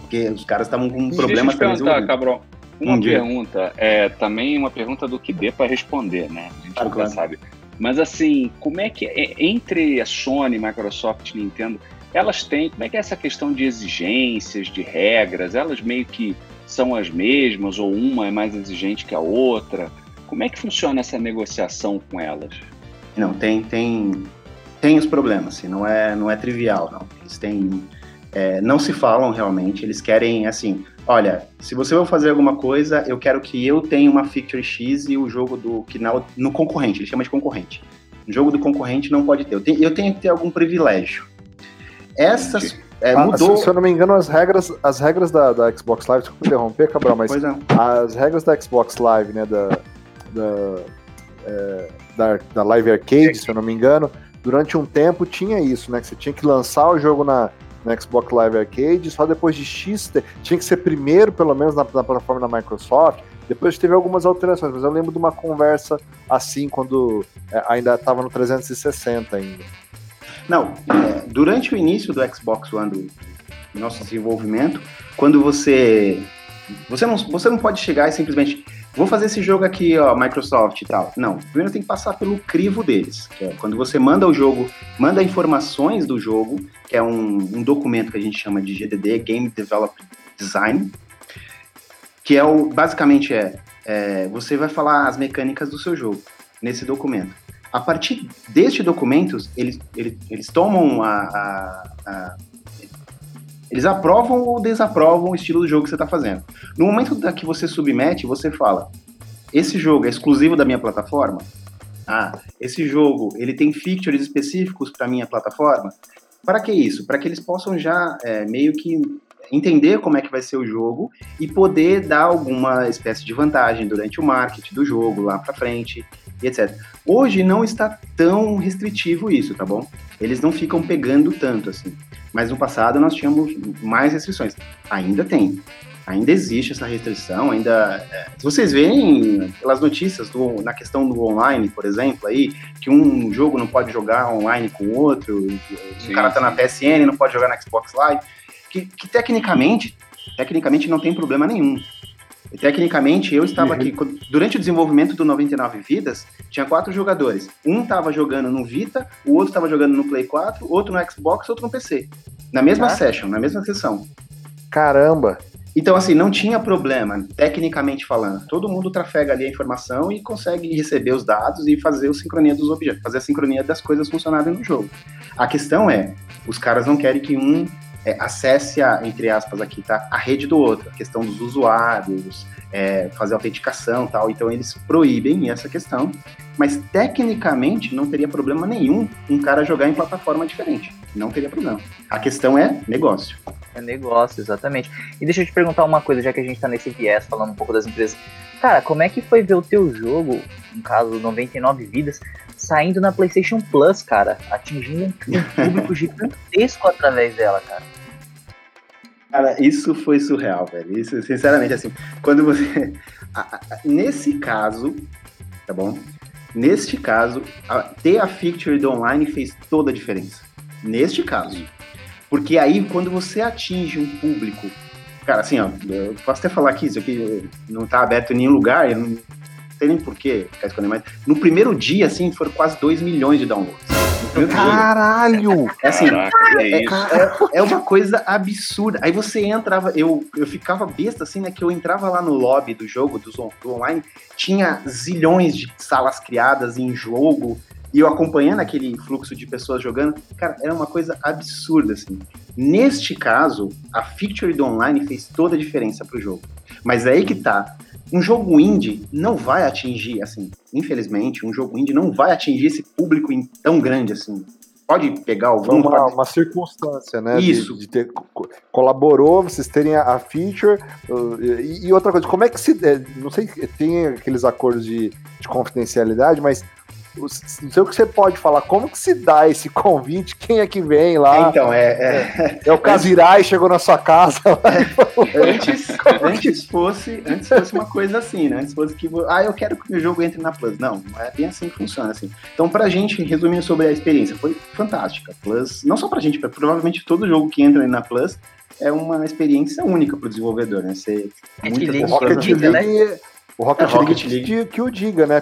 Porque os caras estavam com problemas também. Perguntar, Cabral, uma um pergunta, é também uma pergunta do que dê para responder, né? A gente claro, nunca claro. sabe. Mas assim, como é que é, entre a Sony, Microsoft e Nintendo, elas têm, como é que é essa questão de exigências, de regras? Elas meio que são as mesmas ou uma é mais exigente que a outra? Como é que funciona essa negociação com elas? Não, tem tem tem os problemas, assim, não é não é trivial, não. Eles têm é, não se falam realmente, eles querem assim, olha, se você vai fazer alguma coisa, eu quero que eu tenha uma feature X e o jogo do que na, no concorrente, ele chama de concorrente. O jogo do concorrente não pode ter. Eu tenho, eu tenho que ter algum privilégio. Essas é, ah, mudou. Se, eu não me engano, as regras, as regras da, da Xbox Live, desculpa interromper, Cabral, mas é. as regras da Xbox Live, né, da, da, é, da, da, Live Arcade, se eu não me engano, durante um tempo tinha isso, né, que você tinha que lançar o jogo na, na Xbox Live Arcade, só depois de X, tinha que ser primeiro, pelo menos, na, na plataforma da Microsoft, depois teve algumas alterações, mas eu lembro de uma conversa assim, quando é, ainda estava no 360 ainda. Não, é, durante o início do Xbox One, do nosso desenvolvimento, quando você. Você não, você não pode chegar e simplesmente. Vou fazer esse jogo aqui, ó, Microsoft e tal. Não, primeiro tem que passar pelo crivo deles, que é quando você manda o jogo, manda informações do jogo, que é um, um documento que a gente chama de GDD, Game Development Design, que é o, basicamente é, é, você vai falar as mecânicas do seu jogo nesse documento. A partir deste documento, eles, eles, eles tomam a, a, a eles aprovam ou desaprovam o estilo do jogo que você está fazendo. No momento da que você submete, você fala: esse jogo é exclusivo da minha plataforma. Ah, esse jogo ele tem features específicos para minha plataforma. Para que isso? Para que eles possam já é, meio que entender como é que vai ser o jogo e poder dar alguma espécie de vantagem durante o marketing do jogo lá para frente e etc. Hoje não está tão restritivo isso, tá bom? Eles não ficam pegando tanto assim. Mas no passado nós tínhamos mais restrições. Ainda tem. Ainda existe essa restrição, ainda. É, se vocês veem pelas notícias do, na questão do online, por exemplo, aí, que um jogo não pode jogar online com o outro, sim, o cara tá na PSN não pode jogar na Xbox Live, que, que tecnicamente, tecnicamente não tem problema nenhum. Tecnicamente, eu estava uhum. aqui. Durante o desenvolvimento do 99 Vidas, tinha quatro jogadores. Um estava jogando no Vita, o outro estava jogando no Play 4, outro no Xbox, outro no PC. Na mesma ah. session, na mesma sessão. Caramba! Então, assim, não tinha problema, tecnicamente falando. Todo mundo trafega ali a informação e consegue receber os dados e fazer a sincronia dos objetos, fazer a sincronia das coisas funcionarem no jogo. A questão é, os caras não querem que um é, acesse, a, entre aspas, aqui, tá? A rede do outro, a questão dos usuários, é, fazer autenticação tal. Então eles proíbem essa questão, mas tecnicamente não teria problema nenhum um cara jogar em plataforma diferente. Não teria problema. A questão é negócio. É negócio, exatamente. E deixa eu te perguntar uma coisa, já que a gente tá nesse viés falando um pouco das empresas. Cara, como é que foi ver o teu jogo, no caso 99 vidas, saindo na PlayStation Plus, cara, atingindo um público gigantesco através dela, cara? Cara, isso foi surreal, velho. Isso, sinceramente, assim, quando você. Nesse caso, tá bom? Neste caso, a, ter a feature do online fez toda a diferença. Neste caso. Porque aí, quando você atinge um público. Cara, assim, ó, eu posso até falar que isso aqui não tá aberto em nenhum lugar, eu não sei nem porquê escondendo, mas no primeiro dia, assim, foram quase 2 milhões de downloads. Caralho! É assim, Caraca, é, é, é, é, uma coisa absurda. Aí você entrava, eu, eu ficava besta assim, né? Que eu entrava lá no lobby do jogo, do, do online, tinha zilhões de salas criadas em jogo, e eu acompanhando aquele fluxo de pessoas jogando, cara, era uma coisa absurda, assim. Neste caso, a feature do online fez toda a diferença pro jogo. Mas é aí que tá um jogo indie não vai atingir, assim, infelizmente, um jogo indie não vai atingir esse público tão grande assim. Pode pegar algum. Uma, pode... uma circunstância, né? Isso. De, de ter, colaborou, vocês terem a, a feature. Uh, e, e, outra coisa, como é que se. É, não sei, tem aqueles acordos de, de confidencialidade, mas não sei o que você pode falar, como que se dá esse convite? Quem é que vem lá? Então, é. É, é o Casirai chegou na sua casa. antes, antes, fosse, antes fosse uma coisa assim, né? Antes fosse que. Ah, eu quero que o meu jogo entre na Plus. Não, não é bem assim que funciona. Assim. Então, pra gente, resumindo sobre a experiência, foi fantástica. Plus, não só pra gente, pra provavelmente todo jogo que entra na Plus é uma experiência única pro desenvolvedor, né? Você, muitas pessoas... Rocket League, o Rocket, é, Rocket League, League. Que, que, o diga, né?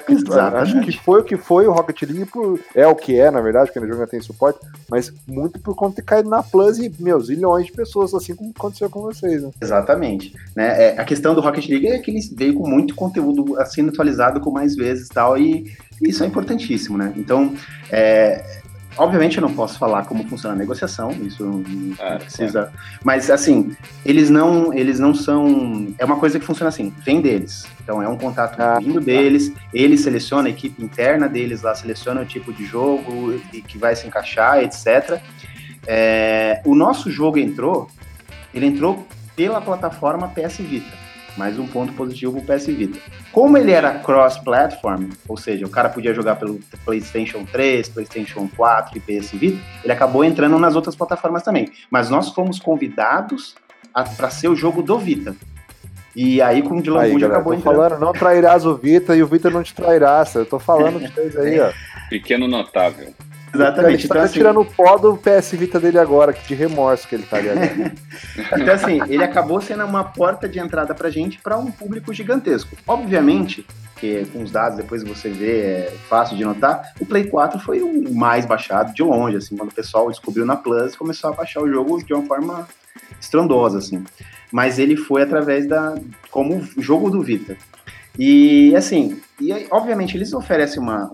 acho que foi o que foi o Rocket League, por, é o que é, na verdade, porque o jogo já tem suporte, mas muito por conta de cair na Plus e, meus, zilhões de pessoas, assim como aconteceu com vocês, né? Exatamente. Né? É, a questão do Rocket League é que ele veio com muito conteúdo sendo atualizado com mais vezes e tal, e isso é importantíssimo, né? Então, é, Obviamente eu não posso falar como funciona a negociação, isso não ah, precisa. Mas assim, eles não, eles não são. É uma coisa que funciona assim, vem deles. Então é um contato ah, vindo tá. deles, eles selecionam a equipe interna deles lá, seleciona o tipo de jogo que vai se encaixar, etc. É, o nosso jogo entrou, ele entrou pela plataforma PS Vita mais um ponto positivo para o PS Vita. Como ele era cross-platform, ou seja, o cara podia jogar pelo PlayStation 3, PlayStation 4 e PS Vita, ele acabou entrando nas outras plataformas também. Mas nós fomos convidados para ser o jogo do Vita. E aí, com o Dylan Moody acabou entrando. falando, não trairás o Vita e o Vita não te trairá. Eu tô falando de vocês aí, ó. Pequeno notável. Exatamente. Ele tá então, assim, tirando o pó do PS Vita dele agora, que de remorso que ele tá ali agora. então, assim, ele acabou sendo uma porta de entrada pra gente para um público gigantesco. Obviamente, que com os dados depois você vê, é fácil de notar, o Play 4 foi o mais baixado de longe, assim, quando o pessoal descobriu na Plus, começou a baixar o jogo de uma forma estrondosa, assim. Mas ele foi através da como jogo do Vita. E assim, e aí, obviamente eles oferecem uma,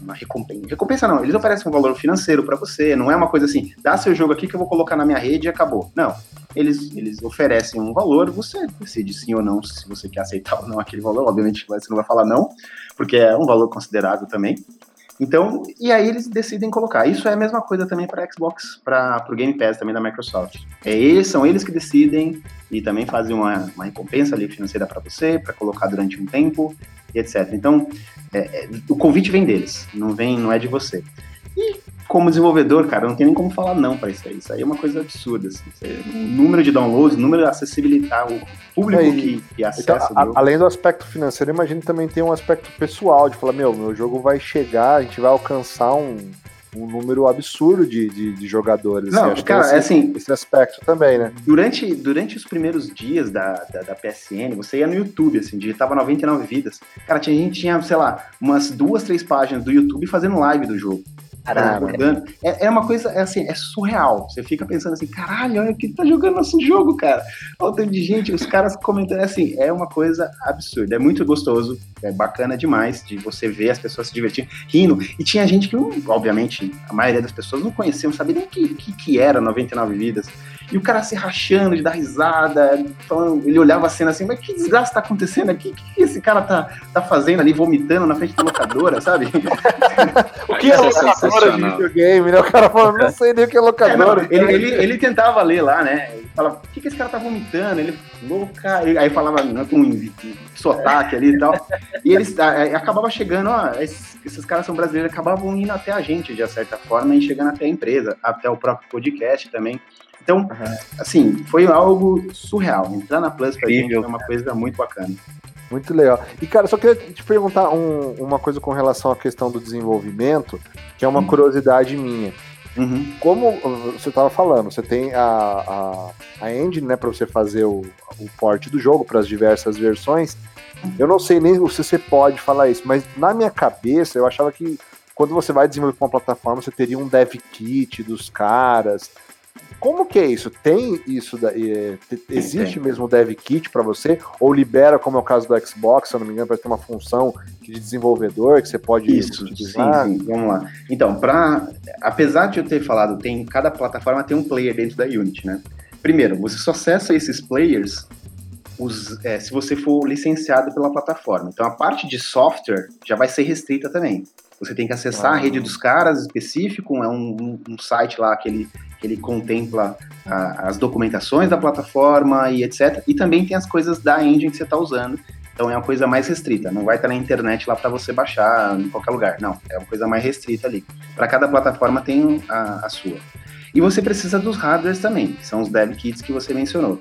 uma recompensa. Recompensa não, eles oferecem um valor financeiro para você, não é uma coisa assim, dá seu jogo aqui que eu vou colocar na minha rede e acabou. Não. Eles, eles oferecem um valor, você decide sim ou não, se você quer aceitar ou não aquele valor. Obviamente você não vai falar não, porque é um valor considerável também. Então, e aí eles decidem colocar. Isso é a mesma coisa também para Xbox, para o Game Pass também da Microsoft. É eles, são eles que decidem e também fazem uma, uma recompensa ali financeira para você, para colocar durante um tempo e etc. Então, é, é, o convite vem deles, não vem, não é de você. E como desenvolvedor, cara, não tem nem como falar não para isso aí. Isso aí é uma coisa absurda. Assim. o número de downloads, o número de acessibilidade, o público é, que, que, acessa. Então, a, além do aspecto financeiro, imagino também tem um aspecto pessoal, de falar, meu, meu jogo vai chegar, a gente vai alcançar um, um número absurdo de, de, de jogadores. Não, assim, cara, esse, é assim, esse aspecto também, né? Durante, durante os primeiros dias da, da, da, PSN, você ia no YouTube, assim, digitava 99 vidas. Cara, tinha, a gente tinha, sei lá, umas duas, três páginas do YouTube fazendo live do jogo. Caralho. É, é uma coisa, é assim, é surreal. Você fica pensando assim, caralho, olha que tá jogando nosso jogo, cara. Olha o tanto de gente, os caras comentando, é assim, é uma coisa absurda. É muito gostoso, é bacana demais de você ver as pessoas se divertindo, rindo. E tinha gente que, obviamente, a maioria das pessoas não conhecia, não sabia nem o que, que, que era 99 Vidas. E o cara se rachando de dar risada, falando, ele olhava a cena assim, mas que desgraça tá acontecendo aqui? O que esse cara tá, tá fazendo ali, vomitando na frente da locadora, sabe? o que é, é locadora de videogame, né? O cara falou, não sei nem o que é locadora. É, não, ele, ele, ele, tentava ler lá, né? Ele falava, por que, que esse cara tá vomitando? Ele, louca, aí falava né, com um sotaque ali e tal. E eles acabava chegando, ó, esses, esses caras são brasileiros, acabavam indo até a gente, de certa forma, e chegando até a empresa, até o próprio podcast também. Então, uhum. assim, foi algo surreal. Entrar na Plus pra Incrível, gente foi uma coisa muito bacana. Muito legal. E, cara, só queria te perguntar um, uma coisa com relação à questão do desenvolvimento, que é uma uhum. curiosidade minha. Uhum. Como você estava falando, você tem a, a, a engine né, para você fazer o, o port do jogo para as diversas versões. Eu não sei nem se você pode falar isso, mas na minha cabeça eu achava que quando você vai desenvolver uma plataforma, você teria um dev kit dos caras, como que é isso? Tem isso? Da, é, existe mesmo o dev kit para você? Ou libera, como é o caso do Xbox, se eu não me engano, para ter uma função de desenvolvedor que você pode isso, utilizar? Sim, sim, vamos lá. Então, pra, apesar de eu ter falado, tem cada plataforma tem um player dentro da Unity, né? Primeiro, você só acessa esses players os, é, se você for licenciado pela plataforma. Então, a parte de software já vai ser restrita também. Você tem que acessar ah. a rede dos caras específico, é um, um, um site lá que ele ele contempla a, as documentações da plataforma e etc. E também tem as coisas da engine que você está usando, Então é uma coisa mais restrita, não vai estar na internet lá para você baixar em qualquer lugar. Não, é uma coisa mais restrita ali. Para cada plataforma tem a, a, sua. E você precisa dos hardwares também, que são os dev kits que você mencionou.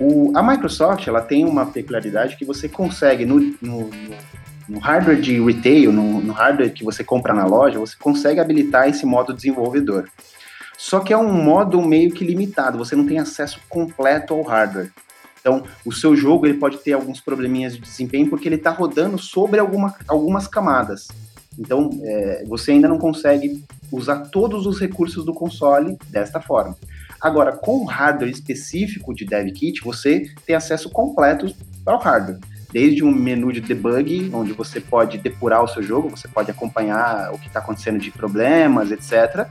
O, a Microsoft ela tem uma peculiaridade que você consegue no, no, no hardware de retail, no, no hardware que você compra na loja, você consegue habilitar esse modo desenvolvedor. Só que é um modo meio que limitado, você não tem acesso completo ao hardware. Então, o seu jogo ele pode ter alguns probleminhas de desempenho porque ele está rodando sobre alguma, algumas camadas. Então, é, você ainda não consegue usar todos os recursos do console desta forma. Agora, com o hardware específico de DevKit, você tem acesso completo ao hardware. Desde um menu de debug, onde você pode depurar o seu jogo, você pode acompanhar o que está acontecendo de problemas, etc.,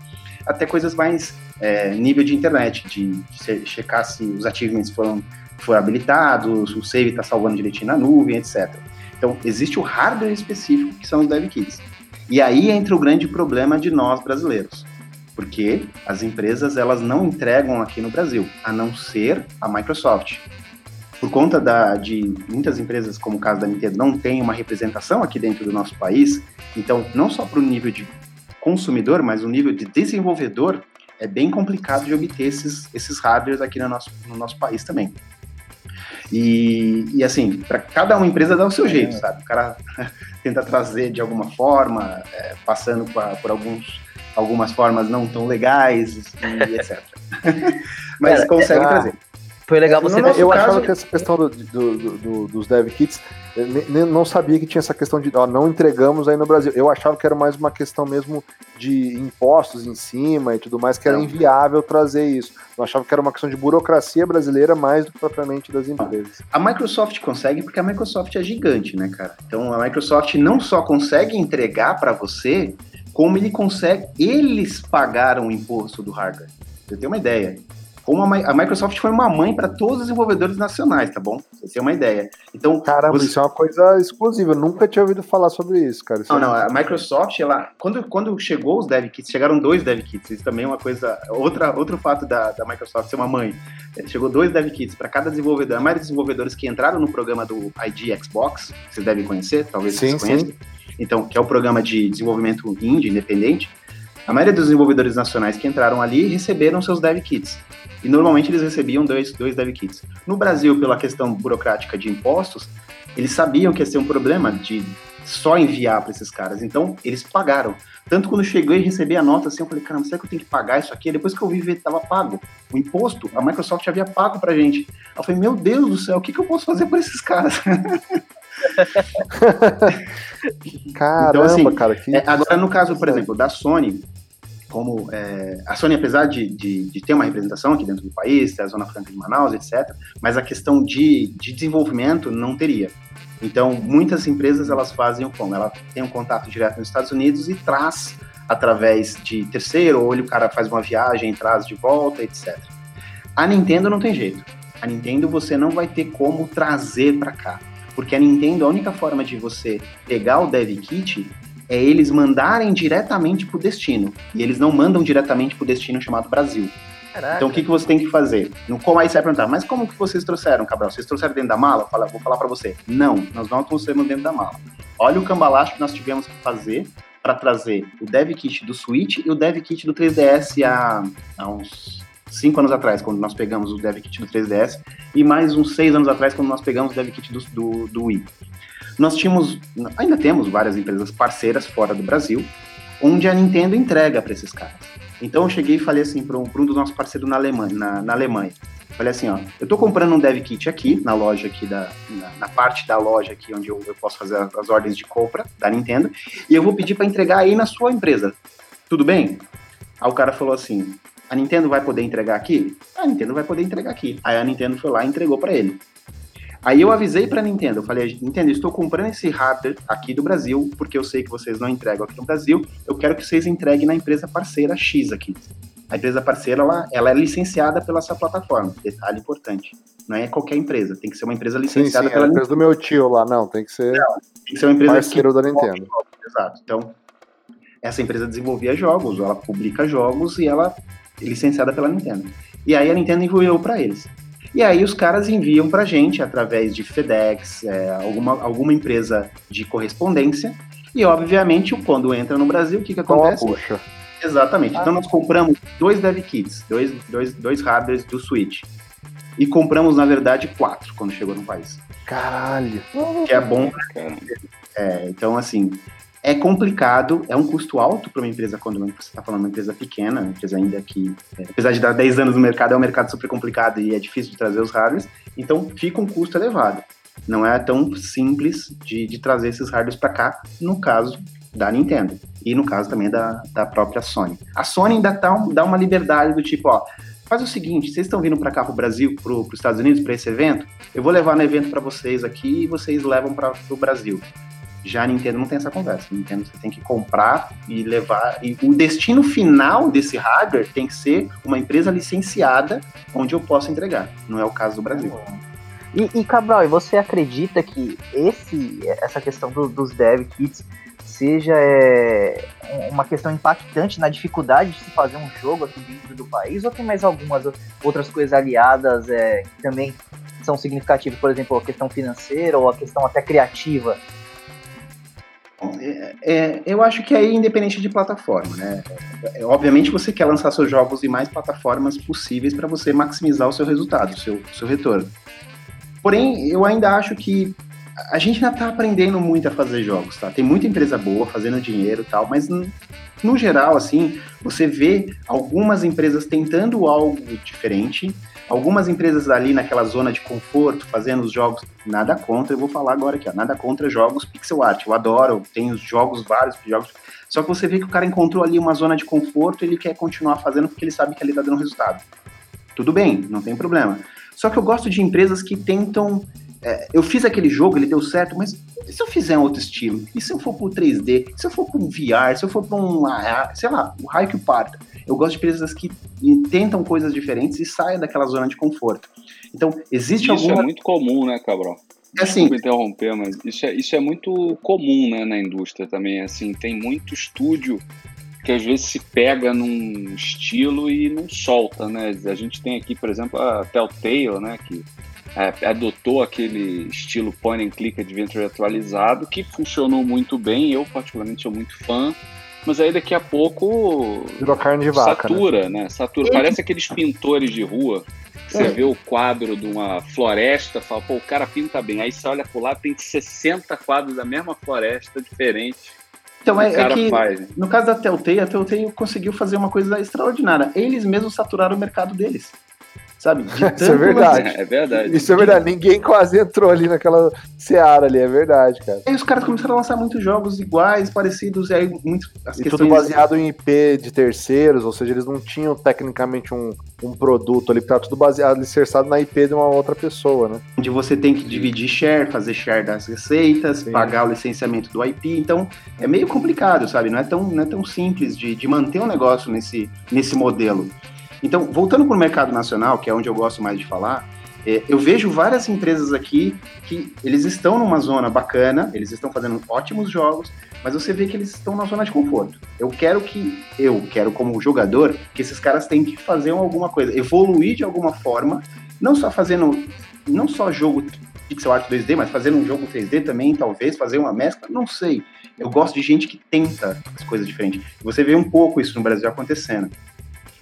até coisas mais é, nível de internet, de, de checar se os achievements foram, foram habilitados, o save está salvando direitinho na nuvem, etc. Então, existe o hardware específico, que são os DevKits. E aí entra o grande problema de nós brasileiros porque as empresas elas não entregam aqui no Brasil, a não ser a Microsoft. Por conta da, de muitas empresas, como o caso da Nintendo, não tem uma representação aqui dentro do nosso país, então não só para o nível de consumidor, mas o nível de desenvolvedor, é bem complicado de obter esses, esses hardwares aqui no nosso, no nosso país também. E, e assim, para cada uma empresa dá o seu jeito, sabe? O cara tenta trazer de alguma forma, é, passando por, por alguns algumas formas não tão legais e etc. Mas consegue é, trazer. Foi legal você no Eu caso... achava que essa questão do, do, do, dos dev kits, não sabia que tinha essa questão de ó, não entregamos aí no Brasil. Eu achava que era mais uma questão mesmo de impostos em cima e tudo mais, que era inviável trazer isso. Eu achava que era uma questão de burocracia brasileira mais do que propriamente das empresas. A Microsoft consegue porque a Microsoft é gigante, né, cara? Então a Microsoft não só consegue entregar para você, como ele consegue, eles pagaram o imposto do hardware. Você tem uma ideia. Como a, Microsoft foi uma mãe para todos os desenvolvedores nacionais, tá bom? Você tem uma ideia. Então, Caramba, você... isso é uma coisa exclusiva. Eu nunca tinha ouvido falar sobre isso, cara. Isso não, é não. A Microsoft, ela, quando, quando chegou os dev kits, chegaram dois dev kits. Isso também é uma coisa. Outra, outro fato da, da Microsoft ser uma mãe. É, chegou dois dev kits para cada desenvolvedor. A maioria dos desenvolvedores que entraram no programa do ID Xbox, vocês devem conhecer, talvez sim, vocês conheçam. Sim então, que é o programa de desenvolvimento indie, independente, a maioria dos desenvolvedores nacionais que entraram ali receberam seus dev kits. E normalmente eles recebiam dois, dois dev kits. No Brasil, pela questão burocrática de impostos, eles sabiam que ia ser um problema de só enviar para esses caras. Então, eles pagaram. Tanto quando eu cheguei e recebi a nota assim, eu falei, caramba, será que eu tenho que pagar isso aqui? Depois que eu vi ver, estava pago. O imposto, a Microsoft havia pago pra gente. Eu falei, meu Deus do céu, o que, que eu posso fazer por esses caras? Caramba, então, assim, cara. Que... É, agora, no caso, por exemplo, da Sony, como é, a Sony, apesar de, de, de, ter uma representação aqui dentro do país, ter a Zona Franca de Manaus, etc., mas a questão de, de desenvolvimento não teria. Então, muitas empresas elas fazem como? Ela tem um contato direto nos Estados Unidos e traz através de terceiro, ou o cara faz uma viagem, traz de volta, etc. A Nintendo não tem jeito. A Nintendo você não vai ter como trazer para cá. Porque a Nintendo, a única forma de você pegar o Dev Kit é eles mandarem diretamente para o destino. E eles não mandam diretamente para o destino chamado Brasil. Caraca. Então o que, que você tem que fazer? No, como aí você vai perguntar, mas como que vocês trouxeram, Cabral? Vocês trouxeram dentro da mala? Fala, vou falar para você. Não, nós não trouxemos dentro da mala. Olha o cambalacho que nós tivemos que fazer para trazer o Dev Kit do Switch e o Dev Kit do 3DS há, há uns cinco anos atrás, quando nós pegamos o Dev Kit do 3DS, e mais uns seis anos atrás, quando nós pegamos o Dev Kit do, do, do Wii. Nós tínhamos, ainda temos várias empresas parceiras fora do Brasil, onde a Nintendo entrega para esses caras. Então eu cheguei e falei assim para um, um, dos nossos parceiros na Alemanha, na, na, Alemanha. Falei assim, ó, eu tô comprando um dev kit aqui, na loja aqui da, na, na parte da loja aqui onde eu, eu posso fazer as, as, ordens de compra da Nintendo, e eu vou pedir para entregar aí na sua empresa. Tudo bem? Aí o cara falou assim, a Nintendo vai poder entregar aqui? A Nintendo vai poder entregar aqui. Aí a Nintendo foi lá e entregou para ele. Aí eu avisei para a Nintendo, eu falei, Nintendo, estou comprando esse hardware aqui do Brasil, porque eu sei que vocês não entregam aqui no Brasil, eu quero que vocês entreguem na empresa parceira X aqui. A empresa parceira, ela, ela é licenciada pela sua plataforma, detalhe importante. Não é qualquer empresa, tem que ser uma empresa licenciada sim, sim, pela é a empresa do meu tio lá, não, tem que ser, não, tem que ser uma empresa parceiro que... da Nintendo. Exato, então essa empresa desenvolvia jogos, ela publica jogos e ela licenciada pela Nintendo. E aí a Nintendo enviou para eles. E aí os caras enviam para gente através de FedEx, é, alguma, alguma empresa de correspondência. E obviamente, quando entra no Brasil, o que, que acontece? Oh, puxa. Exatamente. Então nós compramos dois dev kits, dois, dois, dois hardwares do Switch. E compramos, na verdade, quatro quando chegou no país. Caralho. Que é bom. É, então, assim, é complicado, é um custo alto para uma empresa quando você está falando uma empresa pequena, uma empresa ainda que, é, apesar de dar 10 anos no mercado, é um mercado super complicado e é difícil de trazer os hardwares, então fica um custo elevado. Não é tão simples de, de trazer esses hardwares para cá, no caso da Nintendo e no caso também da, da própria Sony. A Sony ainda tá, dá uma liberdade do tipo, ó, faz o seguinte, vocês estão vindo para cá pro Brasil, pro, os Estados Unidos para esse evento, eu vou levar no evento para vocês aqui e vocês levam para o Brasil. Já a Nintendo não tem essa conversa. A Nintendo você tem que comprar e levar. E o destino final desse hardware tem que ser uma empresa licenciada onde eu posso entregar. Não é o caso do Brasil. E, e Cabral, e você acredita que esse, essa questão do, dos dev kits seja é, uma questão impactante na dificuldade de se fazer um jogo aqui dentro do país, ou tem mais algumas outras coisas aliadas é, que também são significativas, por exemplo, a questão financeira ou a questão até criativa? É, é, eu acho que é independente de plataforma, né? É, obviamente você quer lançar seus jogos em mais plataformas possíveis para você maximizar o seu resultado, o seu, seu retorno. Porém, eu ainda acho que a gente ainda está aprendendo muito a fazer jogos, tá? Tem muita empresa boa fazendo dinheiro e tal, mas no, no geral, assim, você vê algumas empresas tentando algo diferente, algumas empresas ali naquela zona de conforto, fazendo os jogos, nada contra, eu vou falar agora aqui, ó, nada contra jogos pixel art, eu adoro, tem os jogos, vários jogos, só que você vê que o cara encontrou ali uma zona de conforto, ele quer continuar fazendo porque ele sabe que ali tá dando resultado. Tudo bem, não tem problema. Só que eu gosto de empresas que tentam é, eu fiz aquele jogo, ele deu certo, mas e se eu fizer um outro estilo? E se eu for pro 3D? E se eu for pro VR? Se eu for pra um, sei lá, o raio que parta? Eu gosto de empresas que tentam coisas diferentes e saem daquela zona de conforto. Então, existe isso alguma... Isso é muito comum, né, Cabral? É assim, Desculpa interromper, mas isso é, isso é muito comum né, na indústria também. Assim, tem muito estúdio que às vezes se pega num estilo e não solta, né? A gente tem aqui, por exemplo, a Telltale, né? Que é, adotou aquele estilo point and click adventure atualizado que funcionou muito bem. Eu particularmente sou muito fã. Mas aí daqui a pouco virou carne de vaca, né? satura, né? né? Satura. Parece aqueles pintores de rua. Você é. vê o quadro de uma floresta, fala, pô, o cara pinta bem. Aí você olha pro lado, tem 60 quadros da mesma floresta diferente. Então é, é que, faz, né? no caso da Telltale, a Telltale conseguiu fazer uma coisa extraordinária. Eles mesmos saturaram o mercado deles sabe? Isso é verdade. É verdade. Isso é verdade. Ninguém quase entrou ali naquela seara ali, é verdade, cara. E os caras começaram a lançar muitos jogos iguais, parecidos, e aí muito, as e questões... tudo baseado em IP de terceiros, ou seja, eles não tinham tecnicamente um, um produto ali, tá tudo baseado, alicerçado na IP de uma outra pessoa, né? Onde você tem que dividir share, fazer share das receitas, Sim. pagar o licenciamento do IP, então é meio complicado, sabe? Não é tão, não é tão simples de, de manter um negócio nesse, nesse modelo. Então, voltando para o mercado nacional, que é onde eu gosto mais de falar, é, eu vejo várias empresas aqui que eles estão numa zona bacana, eles estão fazendo ótimos jogos, mas você vê que eles estão na zona de conforto. Eu quero que, eu quero como jogador, que esses caras tenham que fazer alguma coisa, evoluir de alguma forma, não só fazendo, não só jogo pixel art 2D, mas fazendo um jogo 3D também, talvez, fazer uma mescla, não sei. Eu gosto de gente que tenta as coisas diferentes. Você vê um pouco isso no Brasil acontecendo.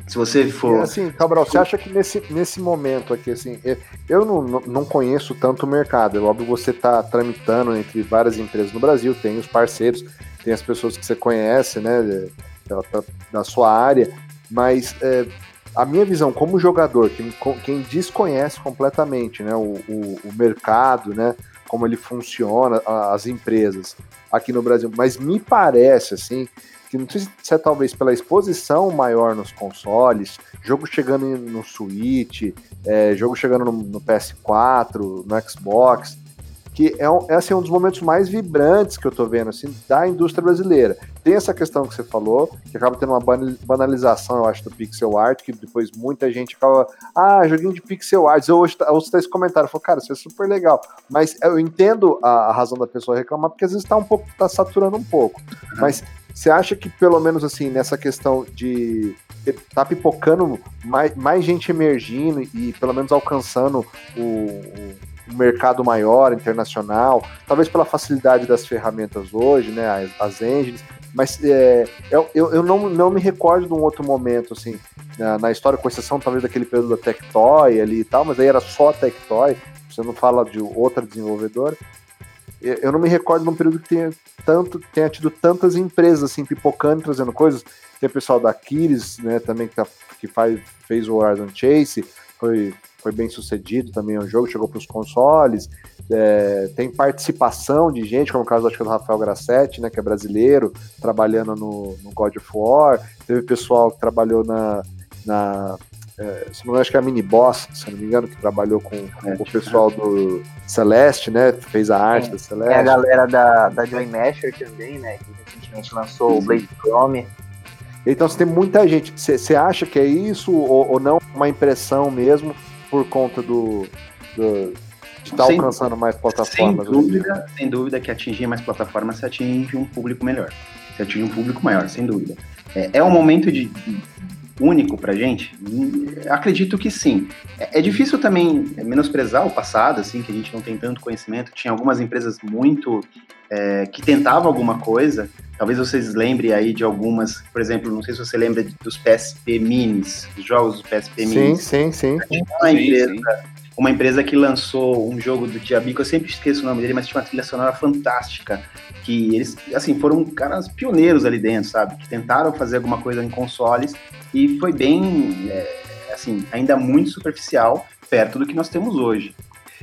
Se você for. É assim, Cabral, você acha que nesse, nesse momento aqui, assim, eu não, não conheço tanto o mercado. É óbvio você está tramitando entre várias empresas no Brasil, tem os parceiros, tem as pessoas que você conhece, né, da, da sua área, mas é, a minha visão como jogador, quem, quem desconhece completamente né, o, o, o mercado, né, como ele funciona, as empresas aqui no Brasil, mas me parece assim que não sei se é talvez pela exposição maior nos consoles, jogo chegando no Switch, é, jogo chegando no, no, PS4, no Xbox, que é, um, é assim, um dos momentos mais vibrantes que eu tô vendo, assim, da indústria brasileira. Tem essa questão que você falou, que acaba tendo uma banalização, eu acho, do pixel art, que depois muita gente acaba, ah, joguinho de pixel art, eu hoje ouço tá esse comentário, eu falo, cara, isso é super legal, mas eu entendo a, a razão da pessoa reclamar, porque às vezes tá um pouco, tá saturando um pouco, mas você acha que pelo menos assim, nessa questão de tá pipocando mais, mais gente emergindo e pelo menos alcançando o, um mercado maior, internacional, talvez pela facilidade das ferramentas hoje, né, as, as engines, mas é, eu, eu não, não me recordo de um outro momento, assim, na, na, história, com exceção talvez daquele período da Tectoy ali e tal, mas aí era só Tectoy, você não fala de outra desenvolvedora, eu não me recordo de um período que tenha, tanto, tenha tido tantas empresas assim, pipocando, trazendo coisas, tem o pessoal da Kiris, né, também que, tá, que faz, fez o Horizon Chase, foi foi bem sucedido também o jogo, chegou para os consoles. É, tem participação de gente, como o caso acho que do Rafael Grassetti, né, que é brasileiro, trabalhando no, no God of War. Teve pessoal que trabalhou na. na é, se não me engano, acho que é a Mini Boss, se não me engano, que trabalhou com, com o pessoal do Celeste, né? Fez a arte é, da Celeste. É a galera da, da Joy Masher também, né? Que recentemente lançou Sim. o Blade Chrome. Então você tem muita gente. Você acha que é isso ou, ou não? Uma impressão mesmo? Por conta do, do de estar tá alcançando mais plataformas. Sem dúvida, sem dúvida que atingir mais plataformas se atinge um público melhor. Se atinge um público maior, sem dúvida. É, é um momento de, único pra gente? Acredito que sim. É, é, difícil também menosprezar o passado, assim, que a gente não tem tanto conhecimento. Tinha algumas empresas muito é, que tentavam alguma coisa. Talvez vocês lembrem aí de algumas, por exemplo, não sei se você lembra dos PSP Minis, dos jogos do PSP Minis. Sim, sim, sim. Uma empresa, sim, sim. uma empresa que lançou um jogo do Diabico, eu sempre esqueço o nome dele, mas tinha uma trilha sonora fantástica, que eles, assim, foram caras pioneiros ali dentro, sabe? Que tentaram fazer alguma coisa em consoles e foi bem, é, assim, ainda muito superficial perto do que nós temos hoje.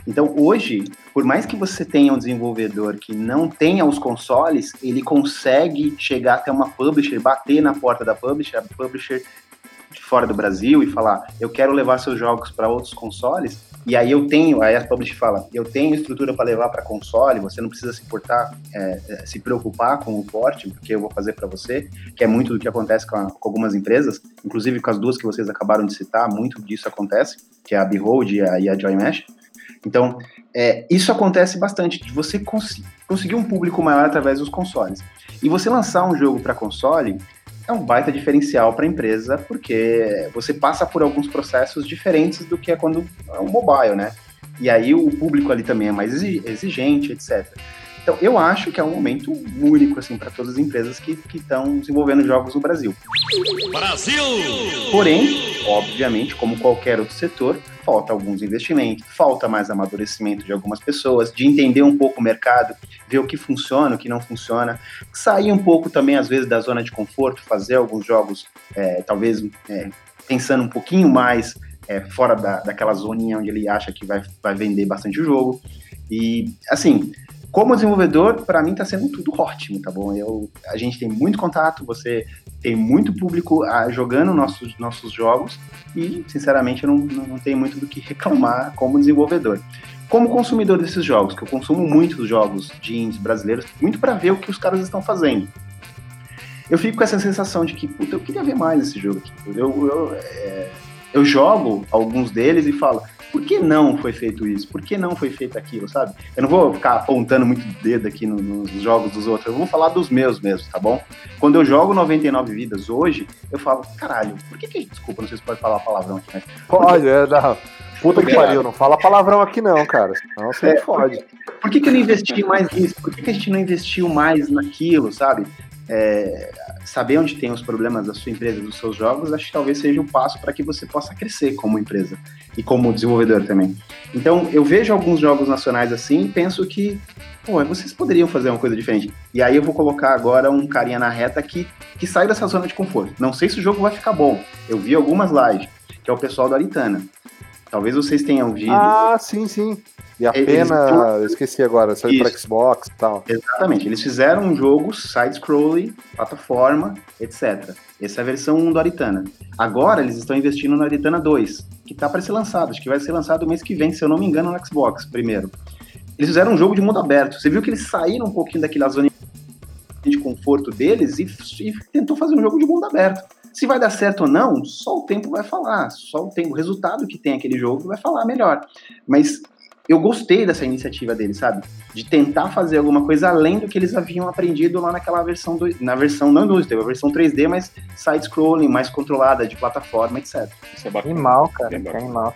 Então, hoje, por mais que você tenha um desenvolvedor que não tenha os consoles, ele consegue chegar até uma publisher, bater na porta da publisher, a publisher de fora do Brasil e falar: eu quero levar seus jogos para outros consoles. E aí eu tenho, aí a publisher fala: eu tenho estrutura para levar para console, você não precisa se importar, é, se preocupar com o porte, porque eu vou fazer para você, que é muito do que acontece com, a, com, algumas empresas, inclusive com as duas que vocês acabaram de citar, muito disso acontece, que é a Behold e a, e a Joy Mesh. Então, é, isso acontece bastante, de você cons conseguir um público maior através dos consoles. E você lançar um jogo para console é um baita diferencial para a empresa, porque você passa por alguns processos diferentes do que é quando é um mobile, né? E aí o público ali também é mais exigente, etc. Então, eu acho que é um momento único assim para todas as empresas que estão desenvolvendo jogos no Brasil. Brasil! Porém, obviamente, como qualquer outro setor, falta alguns investimentos, falta mais amadurecimento de algumas pessoas, de entender um pouco o mercado, ver o que funciona, o que não funciona, sair um pouco também, às vezes, da zona de conforto, fazer alguns jogos, é, talvez é, pensando um pouquinho mais é, fora da, daquela zoninha onde ele acha que vai, vai vender bastante o jogo. E, assim, como desenvolvedor, para mim está sendo tudo ótimo, tá bom? Eu, a gente tem muito contato, você tem muito público ah, jogando nossos, nossos jogos e, sinceramente, eu não, não tenho muito do que reclamar como desenvolvedor. Como consumidor desses jogos, que eu consumo muitos jogos de indies brasileiros, muito para ver o que os caras estão fazendo. Eu fico com essa sensação de que, puta, eu queria ver mais esse jogo aqui. Eu, eu, é, eu jogo alguns deles e falo, por que não foi feito isso? Por que não foi feito aquilo, sabe? Eu não vou ficar apontando muito dedo aqui no, nos jogos dos outros, eu vou falar dos meus mesmo, tá bom? Quando eu jogo 99 vidas hoje, eu falo, caralho, por que que, desculpa, não sei se pode falar palavrão aqui, mas... Pode, é, não. Puta que pariu, não fala palavrão aqui não, cara. Não, você é, fode. Por, que, por que, que eu não investi mais nisso? Por que, que a gente não investiu mais naquilo, sabe? É, saber onde tem os problemas da sua empresa, dos seus jogos, acho que talvez seja um passo para que você possa crescer como empresa e como desenvolvedor também. Então, eu vejo alguns jogos nacionais assim e penso que, pô, vocês poderiam fazer uma coisa diferente. E aí eu vou colocar agora um carinha na reta que, que sai dessa zona de conforto. Não sei se o jogo vai ficar bom. Eu vi algumas lives, que é o pessoal da Aritana. Talvez vocês tenham visto. Ah, sim, sim. E a pena, eu esqueci agora, saiu para Xbox e tal. Exatamente, eles fizeram um jogo side-scrolling, plataforma, etc. Essa é a versão 1 do Aritana. Agora eles estão investindo no Aritana 2, que está para ser lançado, acho que vai ser lançado mês que vem, se eu não me engano, no Xbox primeiro. Eles fizeram um jogo de mundo aberto. Você viu que eles saíram um pouquinho daquela zona de conforto deles e, e tentou fazer um jogo de mundo aberto. Se vai dar certo ou não, só o tempo vai falar. Só o tempo, o resultado que tem aquele jogo vai falar melhor. Mas eu gostei dessa iniciativa deles, sabe? De tentar fazer alguma coisa além do que eles haviam aprendido lá naquela versão, do, na versão não do teve a versão 3D, mas side-scrolling, mais controlada, de plataforma, etc. Isso é bacana. Animal, cara, é animal.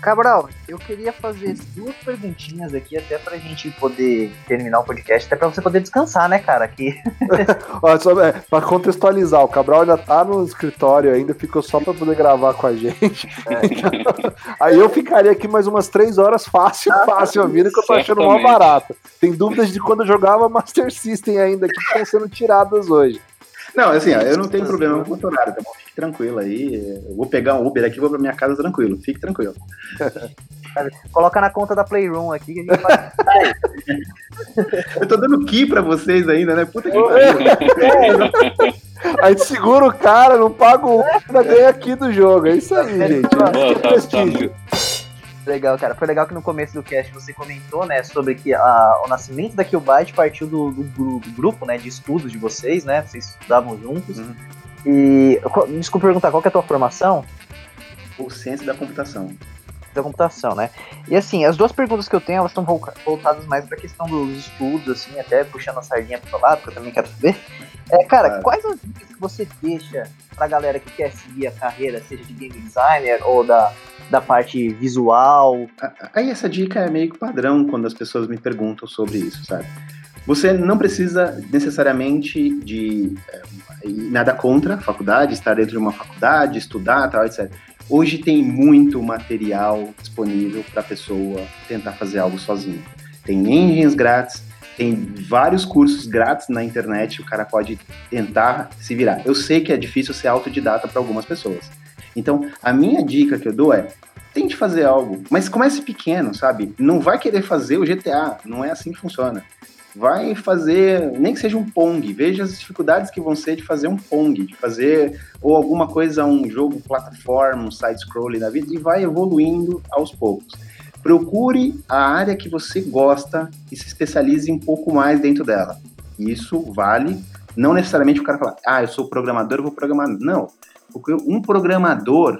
Cabral, eu queria fazer duas perguntinhas aqui, até pra gente poder terminar o podcast, até pra você poder descansar, né, cara? Aqui. Olha, só, é, pra contextualizar, o Cabral ainda tá no escritório ainda, ficou só pra poder gravar com a gente. É. Aí eu ficaria aqui mais umas três horas fácil, ah, fácil, ouvindo, que eu tô achando mó barato. Tem dúvidas de quando eu jogava Master System ainda, que estão sendo tiradas hoje. Não, assim, ó, eu não tenho problema com o horário, tá bom? Fique tranquilo aí. Eu vou pegar um Uber aqui e vou pra minha casa tranquilo. Fique tranquilo. Coloca na conta da Playroom aqui que a gente vai. eu tô dando key pra vocês ainda, né? Puta que pariu. A gente segura o cara, não paga o Uber, ganha aqui do jogo. É isso aí, gente. Boa, tá, prestígio. Legal, cara. Foi legal que no começo do cast você comentou, né, sobre que a, o nascimento da Killbyte partiu do, do, do, grupo, né, de estudos de vocês, né? Vocês estudavam juntos. Uhum. E desculpa perguntar, qual é a tua formação? O ciência da computação. Da computação, né? E assim, as duas perguntas que eu tenho, elas estão voltadas mais para a questão dos estudos, assim, até puxando a sardinha para o lado, porque eu também quero saber. É, cara, claro. quais as dicas que você deixa pra galera que quer seguir a carreira, seja de game designer ou da, da parte visual? Aí essa dica é meio que padrão quando as pessoas me perguntam sobre isso, sabe? Você não precisa necessariamente de é, nada contra a faculdade, estar dentro de uma faculdade, estudar, tal, etc. Hoje tem muito material disponível para a pessoa tentar fazer algo sozinho. Tem engines grátis, tem vários cursos grátis na internet, o cara pode tentar se virar. Eu sei que é difícil ser autodidata para algumas pessoas. Então, a minha dica que eu dou é: tente fazer algo, mas comece pequeno, sabe? Não vai querer fazer o GTA, não é assim que funciona. Vai fazer, nem que seja um Pong, veja as dificuldades que vão ser de fazer um Pong, de fazer ou alguma coisa, um jogo plataforma, um side-scrolling da vida, e vai evoluindo aos poucos procure a área que você gosta e se especialize um pouco mais dentro dela. Isso vale, não necessariamente o cara falar, ah, eu sou programador, eu vou programar. Não, porque um programador,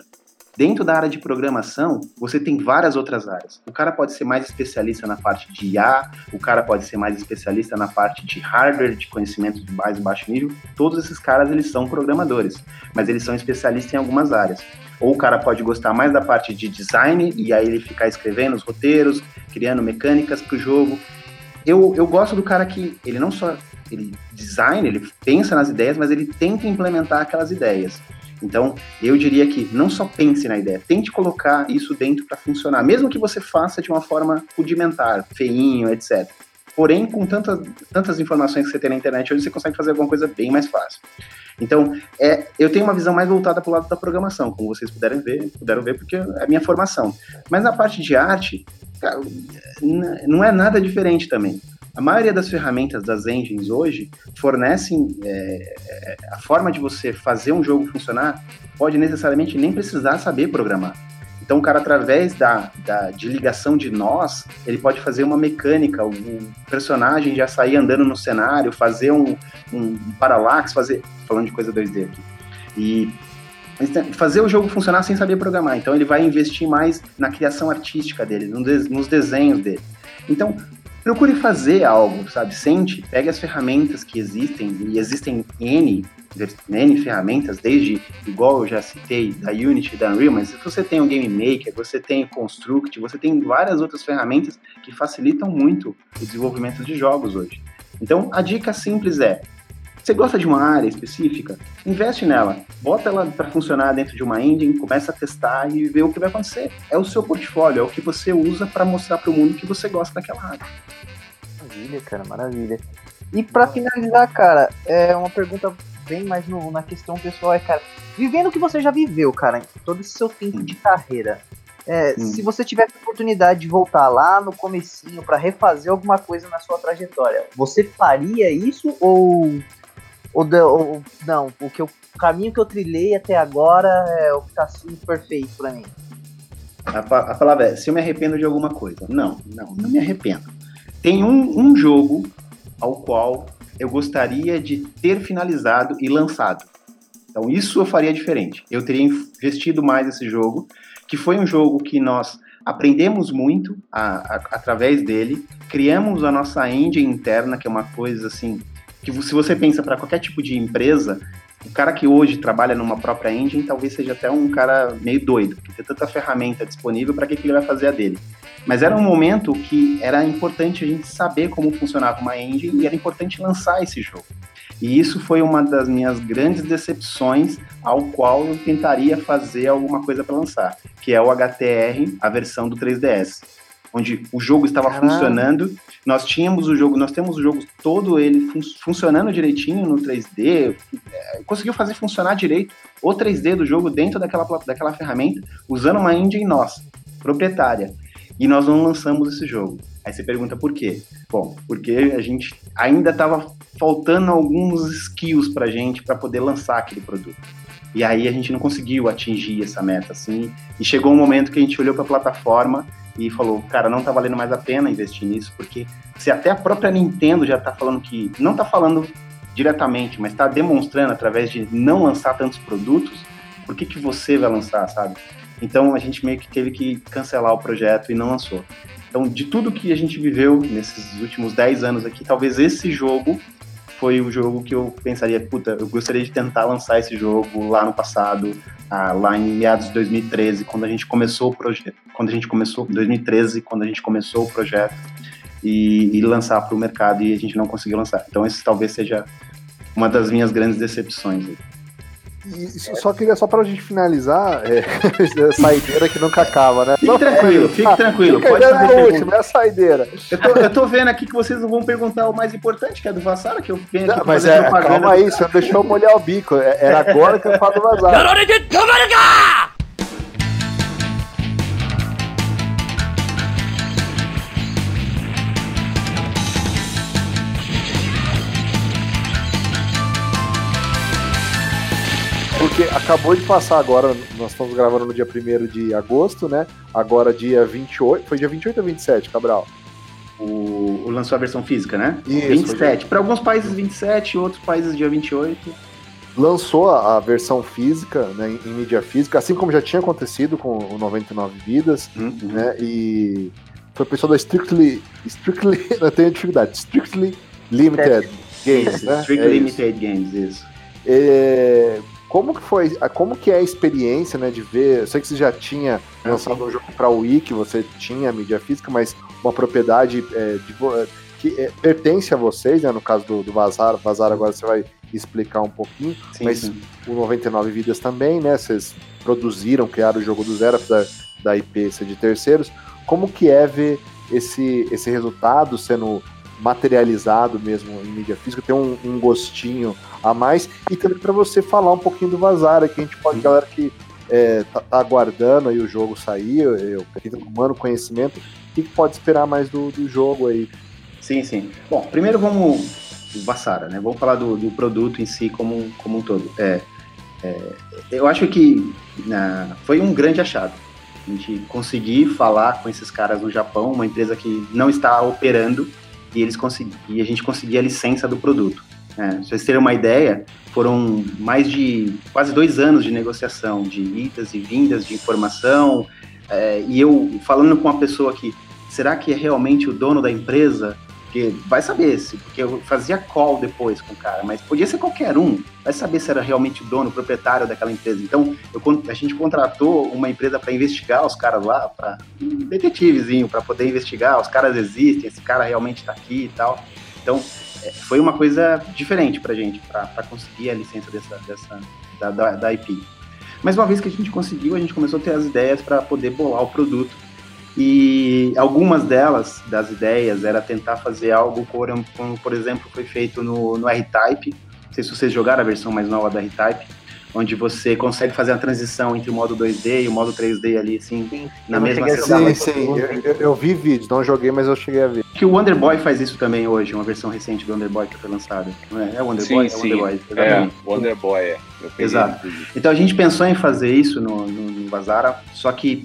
dentro da área de programação, você tem várias outras áreas. O cara pode ser mais especialista na parte de IA, o cara pode ser mais especialista na parte de hardware, de conhecimento de mais baixo nível. Todos esses caras, eles são programadores, mas eles são especialistas em algumas áreas. Ou o cara pode gostar mais da parte de design e aí ele ficar escrevendo os roteiros, criando mecânicas para o jogo. Eu, eu gosto do cara que ele não só ele design, ele pensa nas ideias, mas ele tenta implementar aquelas ideias. Então, eu diria que não só pense na ideia, tente colocar isso dentro para funcionar, mesmo que você faça de uma forma rudimentar, feinho, etc. Porém, com tantas, tantas informações que você tem na internet hoje, você consegue fazer alguma coisa bem mais fácil. Então, é, eu tenho uma visão mais voltada para o lado da programação, como vocês puderam ver, puderam ver, porque é a minha formação. Mas na parte de arte, não é nada diferente também. A maioria das ferramentas das engines hoje fornecem é, é, a forma de você fazer um jogo funcionar, pode necessariamente nem precisar saber programar. Então, o cara, através da, da, de ligação de nós, ele pode fazer uma mecânica, o, personagem já sair andando no cenário, fazer um, um, parallax, fazer. falando de coisa 2D aqui. E fazer o jogo funcionar sem saber programar. Então, ele vai investir mais na criação artística dele, nos desenhos dele. Então, procure fazer algo, sabe? Sente, pegue as ferramentas que existem, e existem N N ferramentas, desde, igual eu já citei, da Unity, da Unreal, mas você tem o Game Maker, você tem o Construct, você tem várias outras ferramentas que facilitam muito o desenvolvimento de jogos hoje. Então, a dica simples é, você gosta de uma área específica? Investe nela, bota ela para funcionar dentro de uma engine, começa a testar e ver o que vai acontecer. É o seu portfólio, é o que você usa para mostrar para o mundo que você gosta daquela área. Maravilha, cara, maravilha. E para finalizar, cara, é uma pergunta bem mais no, na questão pessoal, é, cara, vivendo o que você já viveu, cara, todo esse seu tempo de carreira, é, hum. se você tivesse a oportunidade de voltar lá no comecinho para refazer alguma coisa na sua trajetória, você faria isso ou, ou, ou não? O, que eu, o caminho que eu trilhei até agora é o que tá sendo perfeito para mim. A, a, palavra é, se eu me arrependo de alguma coisa. Não, não, não me arrependo. tem um, um jogo ao qual eu gostaria de ter finalizado e lançado. Então, isso eu faria diferente. Eu teria investido mais nesse jogo, que foi um jogo que nós aprendemos muito a, a, através dele, criamos a nossa engine interna, que é uma coisa assim, que se você pensa para qualquer tipo de empresa, o cara que hoje trabalha numa própria engine talvez seja até um cara meio doido, porque tem tanta ferramenta disponível, para que, que ele vai fazer a dele? Mas era um momento que era importante a gente saber como funcionava uma engine e era importante lançar esse jogo. E isso foi uma das minhas grandes decepções, ao qual eu tentaria fazer alguma coisa para lançar, que é o HTR, a versão do 3DS, onde o jogo estava Caramba. funcionando, nós tínhamos o jogo, nós temos o jogo todo ele fun funcionando direitinho no 3D, é, conseguiu fazer funcionar direito o 3D do jogo dentro daquela, daquela ferramenta, usando uma engine nossa, proprietária e nós não lançamos esse jogo. Aí você pergunta por quê? Bom, porque a gente ainda estava faltando alguns skills para gente para poder lançar aquele produto. E aí a gente não conseguiu atingir essa meta, assim. E chegou um momento que a gente olhou para a plataforma e falou, cara, não está valendo mais a pena investir nisso, porque se até a própria Nintendo já está falando que não está falando diretamente, mas está demonstrando através de não lançar tantos produtos, por que que você vai lançar, sabe? Então a gente meio que teve que cancelar o projeto e não lançou. Então, de tudo que a gente viveu nesses últimos 10 anos aqui, talvez esse jogo foi o jogo que eu pensaria, puta, eu gostaria de tentar lançar esse jogo lá no passado, ah, lá em meados de 2013, quando a gente começou o projeto, quando a gente começou, 2013, quando a gente começou o projeto, e, e lançar para o mercado e a gente não conseguiu lançar. Então, esse talvez seja uma das minhas grandes decepções. E só queria, só pra gente finalizar, é, saideira que nunca acaba, né? Fique tranquilo, fique ah, tranquilo. Fica pode fazer a última, é a saideira. Eu tô, eu tô vendo aqui que vocês não vão perguntar o mais importante, que é do Vassara, que eu venho aqui não, Mas é, calma aí, você deixou eu molhar o bico. É, era agora que eu falo do Vassara. Porque acabou de passar agora, nós estamos gravando no dia 1 de agosto, né? Agora dia 28, foi dia 28 ou 27, Cabral? O, o lançou a versão física, né? Isso, 27. Para alguns países 27, outros países dia 28. Lançou a, a versão física, né, em, em, mídia física, assim como já tinha acontecido com o 99 Vidas, uhum. né? E foi o pessoal da Strictly. Strictly. eu tenho dificuldade. Strictly Limited Games, né? Strictly é Limited Games, isso. É, como que foi, como que é a experiência, né, de ver, eu sei que você já tinha lançado um jogo para o Wii, que você tinha a mídia física, mas uma propriedade é, de, que é, pertence a vocês, né, no caso do, do Vazar, Vazar agora você vai explicar um pouquinho, sim, mas sim. o 99 Vidas também, né, vocês produziram, criaram o jogo do zero, da, da IP ser de terceiros, como que é ver esse, esse resultado sendo materializado mesmo em mídia física, tem um, um gostinho a mais. E também para você falar um pouquinho do Vazara, que a gente pode, galera que é, tá, tá, aguardando aí o jogo sair, eu, eu tomando conhecimento, o que, que pode esperar mais do, do jogo aí? Sim, sim. Bom, primeiro vamos. Vassara, né? Vamos falar do, do produto em si como, como um todo. É, é, eu acho que na, foi um grande achado. A gente conseguir falar com esses caras no Japão, uma empresa que não está operando, e eles e a gente conseguir a licença do produto. É, pra vocês terem uma ideia, foram mais de quase dois anos de negociação, de idas e vindas de informação, é, e eu falando com uma pessoa que, será que é realmente o dono da empresa? Porque vai saber, se, porque eu fazia call depois com o cara, mas podia ser qualquer um, vai saber se era realmente o dono, o proprietário daquela empresa. Então, eu, a gente contratou uma empresa para investigar os caras lá, para um detetivezinho, para poder investigar, os caras existem, esse cara realmente está aqui e tal. Então, é, foi uma coisa diferente para gente, para conseguir a licença dessa, dessa da, da, da IP. Mas uma vez que a gente conseguiu, a gente começou a ter as ideias para poder bolar o produto e algumas delas, das ideias, era tentar fazer algo como, como por exemplo, foi feito no, no R-Type. Não sei se vocês jogaram a versão mais nova da R-Type, onde você consegue fazer a transição entre o modo 2D e o modo 3D ali, assim, sim, na mesma sessão. Sim, sim, eu, eu, vi vídeos, não joguei, mas eu cheguei a ver. Que o Wonder Boy faz isso também hoje, uma versão recente do Wonder Boy que foi lançada. É? É o Wonder sim, Boy? Sim. É o Wonder Boy. Exatamente. É, Wonder Boy, é. Exato. Então a gente pensou em fazer isso no, no, no Bazara, só que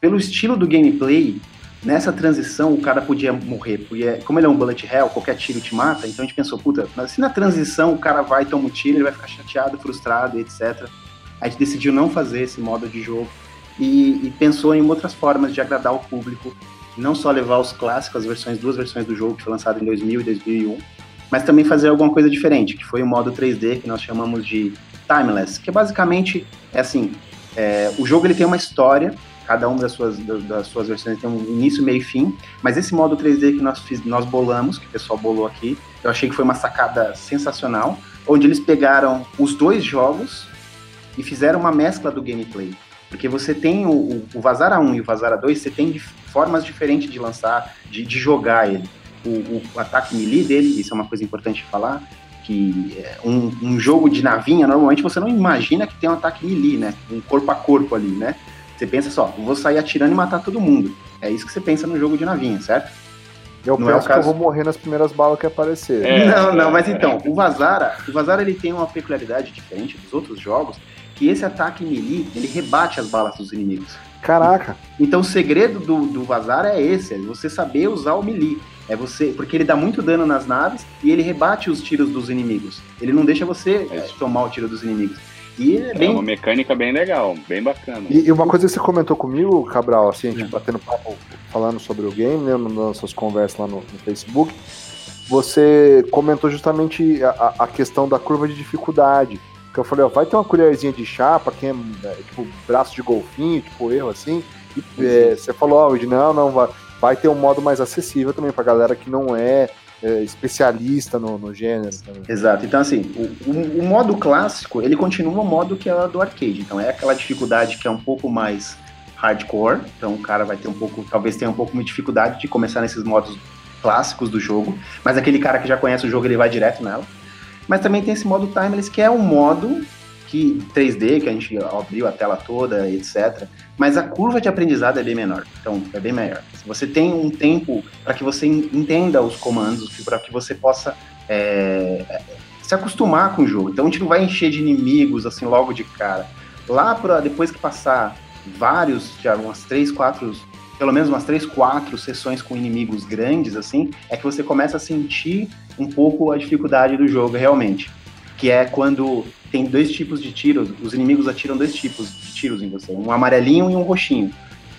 pelo estilo do gameplay, nessa transição o cara podia morrer, porque como ele é um bullet hell, qualquer tiro te mata, então a gente pensou, puta, mas se na transição o cara vai tomar um tiro, ele vai ficar chateado, frustrado, etc. A gente decidiu não fazer esse modo de jogo e, e pensou em outras formas de agradar o público, não só levar os clássicos, as versões, duas versões do jogo que foi lançado em 2000 e 2001, mas também fazer alguma coisa diferente, que foi o modo 3D que nós chamamos de Timeless, que é basicamente é assim, é, o jogo ele tem uma história cada uma das suas, das suas versões tem um início, meio e fim, mas esse modo 3D que nós, fiz, nós bolamos, que o pessoal bolou aqui, eu achei que foi uma sacada sensacional, onde eles pegaram os dois jogos e fizeram uma mescla do gameplay. Porque você tem o, o Vazara 1 e o Vazara 2, você tem formas diferentes de lançar, de, de jogar ele. O, o, ataque melee dele, isso é uma coisa importante de falar, que é, um, um, jogo de navinha, normalmente você não imagina que tem um ataque melee, né? Um corpo a corpo ali, né? Você pensa só, vou sair atirando e matar todo mundo. É isso que você pensa no jogo de navinha, certo? Eu não penso é caso... que eu vou morrer nas primeiras balas que aparecer. É, não, não, mas então, o Vazara, o Vazara ele tem uma peculiaridade diferente dos outros jogos, que esse ataque melee, ele rebate as balas dos inimigos. Caraca. Então o segredo do, do Vazara é esse, é você saber usar o melee. É você, porque ele dá muito dano nas naves e ele rebate os tiros dos inimigos. Ele não deixa você é. tomar o tiro dos inimigos. E é, bem... é uma mecânica bem legal, bem bacana. E, e, uma coisa que você comentou comigo, Cabral, assim, a gente é. batendo papo, falando sobre o game, né, nas nossas conversas lá no, no Facebook, você comentou justamente a, a, questão da curva de dificuldade. Que eu falei, ó, vai ter uma colherzinha de chá pra quem é, é tipo braço de golfinho, tipo erro assim. E, é, você falou, ó, não, não, vai, vai ter um modo mais acessível também pra galera que não é é, especialista no, no gênero. Também. Exato. Então, assim, o, o, o, modo clássico, ele continua o modo que é do arcade. Então, é aquela dificuldade que é um pouco mais hardcore. Então, o cara vai ter um pouco, talvez tenha um pouco de dificuldade de começar nesses modos clássicos do jogo. Mas aquele cara que já conhece o jogo, ele vai direto nela. Mas também tem esse modo timeless, que é um modo que 3D, que a gente abriu a tela toda, etc. Mas a curva de aprendizado é bem menor, então é bem maior. Você tem um tempo para que você entenda os comandos, para que você possa é, se acostumar com o jogo. Então a gente não vai encher de inimigos assim logo de cara. Lá para depois que passar vários, já umas três, quatro, pelo menos umas três, quatro sessões com inimigos grandes assim, é que você começa a sentir um pouco a dificuldade do jogo realmente que é quando tem dois tipos de tiros, os inimigos atiram dois tipos de tiros em você, um amarelinho e um roxinho.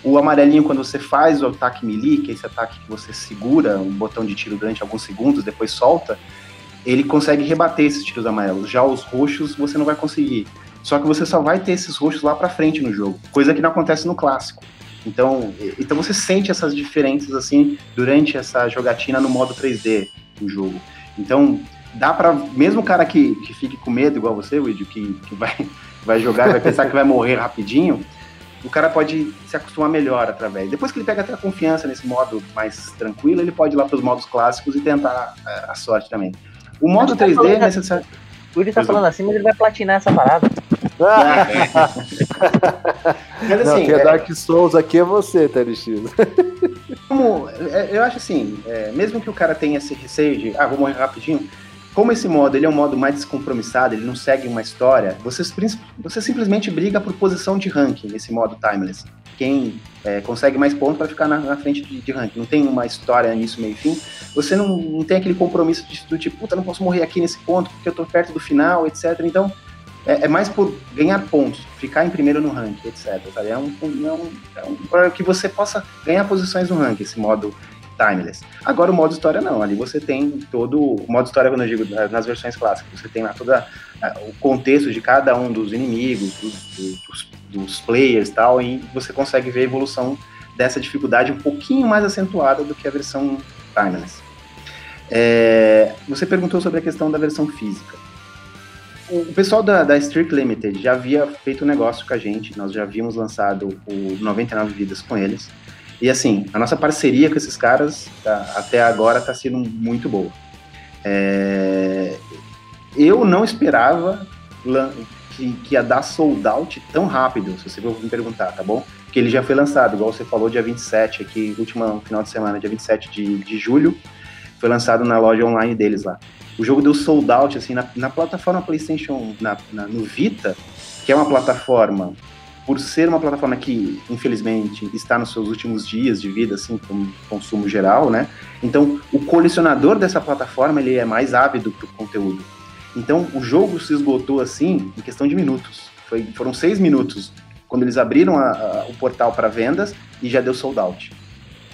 O amarelinho, quando você faz o ataque melee, que é esse ataque que você segura um botão de tiro durante alguns segundos, depois solta, ele consegue rebater esses tiros amarelos. Já os roxos, você não vai conseguir. Só que você só vai ter esses roxos lá pra frente no jogo, coisa que não acontece no clássico. Então, então você sente essas diferenças assim durante essa jogatina no modo 3D do jogo. Então, dá para mesmo o cara que, que fique com medo, igual você, Widio, que, que vai, vai jogar vai pensar que vai morrer rapidinho, o cara pode se acostumar melhor através. Depois que ele pega até a confiança nesse modo mais tranquilo, ele pode ir lá para os modos clássicos e tentar a, a sorte também. O modo 3D tá é necessário. O Yuri tá falando assim, mas ele vai platinar essa parada. mas assim, Não, que é, é Dark Souls aqui é você, TLX. Como, é, eu acho assim, é, mesmo que o cara tenha esse receio de, ah, vou morrer rapidinho, como esse modo ele é um modo mais descompromissado, ele não segue uma história, você, você simplesmente briga por posição de ranking nesse modo timeless. Quem é, consegue mais pontos vai ficar na, na frente de, de, ranking. Não tem uma história nisso meio fim. Você não, não tem aquele compromisso de, do tipo, puta, não posso morrer aqui nesse ponto porque eu tô perto do final, etc. Então, é, é mais por ganhar pontos, ficar em primeiro no ranking, etc. É, um, é, um, é um, para que você possa ganhar posições no ranking, esse modo timeless. Agora o modo história não, ali você tem todo o modo história quando eu digo nas versões clássicas, você tem lá todo o contexto de cada um dos inimigos, dos, dos, dos players e tal, e você consegue ver a evolução dessa dificuldade um pouquinho mais acentuada do que a versão timeless. É, você perguntou sobre a questão da versão física. O, pessoal da, da Strict Limited já havia feito um negócio com a gente, nós já havíamos lançado o 99 Vidas com eles. E assim, a nossa parceria com esses caras tá, até agora está sendo muito boa. É... Eu não esperava que, que, ia dar sold out tão rápido, se você for me perguntar, tá bom? Porque ele já foi lançado, igual você falou, dia 27, aqui, último final de semana, dia 27 de, de julho, foi lançado na loja online deles lá. O jogo deu sold out, assim, na, na plataforma PlayStation, na, na, no Vita, que é uma plataforma por ser uma plataforma que, infelizmente, está nos seus últimos dias de vida, assim, como consumo geral, né? Então, o colecionador dessa plataforma, ele é mais ávido pro conteúdo. Então, o jogo se esgotou, assim, em questão de minutos. Foi, foram seis minutos quando eles abriram a, a, o portal para vendas e já deu sold out.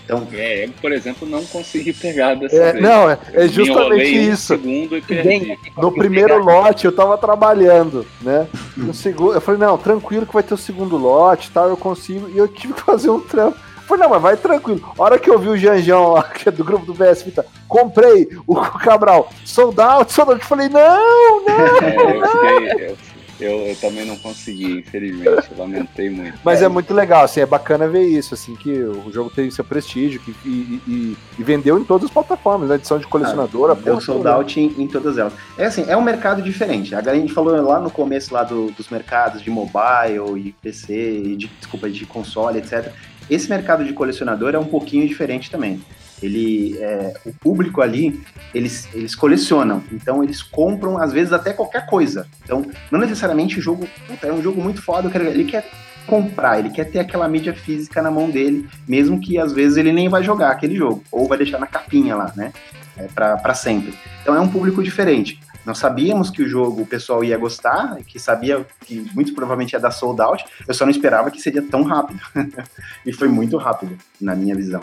Então, é, eu, por exemplo, não consegui pegar dessa é, vez. Não, é, é justamente isso. segundo e perdi. No primeiro pegar. lote eu tava trabalhando, né? No segundo, eu falei, não, tranquilo que vai ter o segundo lote, tal, eu consigo. E eu tive que fazer um trampo. Falei, não, mas vai tranquilo. A hora que eu vi o Janjão lá, que é do grupo do BS Vita, comprei o Cabral, sold out, sold out. Eu falei, não, não, é, eu não. Fiquei, eu eu, eu, também não consegui, infelizmente. Lamentei muito. Mas é. é. muito legal, assim, é bacana ver isso, assim, que o jogo tem seu prestígio que, e, e, e vendeu em todas as plataformas, né? Edição de colecionadora. Ah, deu sold out em, em, todas elas. É assim, é um mercado diferente. A gente falou lá no começo lá do, dos mercados de mobile e PC, e de, desculpa, de console, etc. Esse mercado de colecionador é um pouquinho diferente também ele é, o público ali eles, eles colecionam. Então eles compram às vezes até qualquer coisa. Então não necessariamente o jogo puta, é um jogo muito foda ele quer comprar ele quer ter aquela mídia física na mão dele mesmo que às vezes ele nem vai jogar aquele jogo ou vai deixar na capinha lá né? É, para sempre. Então é um público diferente. Nós sabíamos que o jogo o pessoal ia gostar, que sabia que muito provavelmente ia dar sold out, eu só não esperava que seria tão rápido. e foi muito rápido, na minha visão.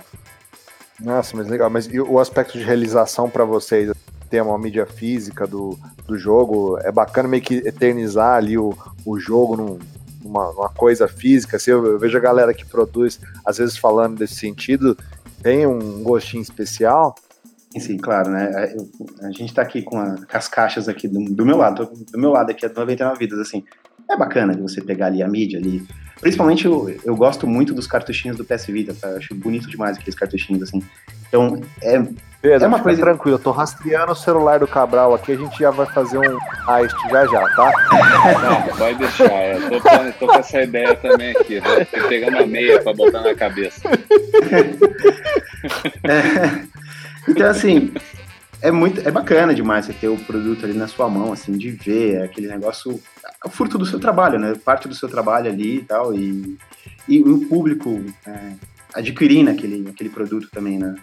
Nossa, mas legal. Mas o aspecto de realização para vocês, ter uma mídia física do, do jogo, é bacana meio que eternizar ali o, o jogo num, numa, numa coisa física. Assim, eu, eu, vejo a galera que produz, às vezes falando desse sentido, tem um gostinho especial. Sim, claro, né? A, a gente tá aqui com, a, com, as caixas aqui do, do meu lado, do meu lado aqui, é 99 vidas, assim. É bacana de você pegar ali a mídia ali, Principalmente eu, eu gosto muito dos cartuchinhos do PS Vita, tá? Eu acho bonito demais aqueles cartuchinhos, assim. Então, é, Pedro, é uma coisa tranquilo, eu tô rastreando o celular do Cabral aqui, a gente já vai fazer um heist já já, tá? Não, pode deixar, eu tô, tô, com essa ideia também aqui, né? pegando a meia pra botar na cabeça. É, então, assim, é muito é bacana demais você ter o produto ali na sua mão, assim, de ver aquele negócio, é o fruto do seu trabalho, né? Parte do seu trabalho ali e tal, e, e o público é, adquirindo aquele, aquele produto também, né?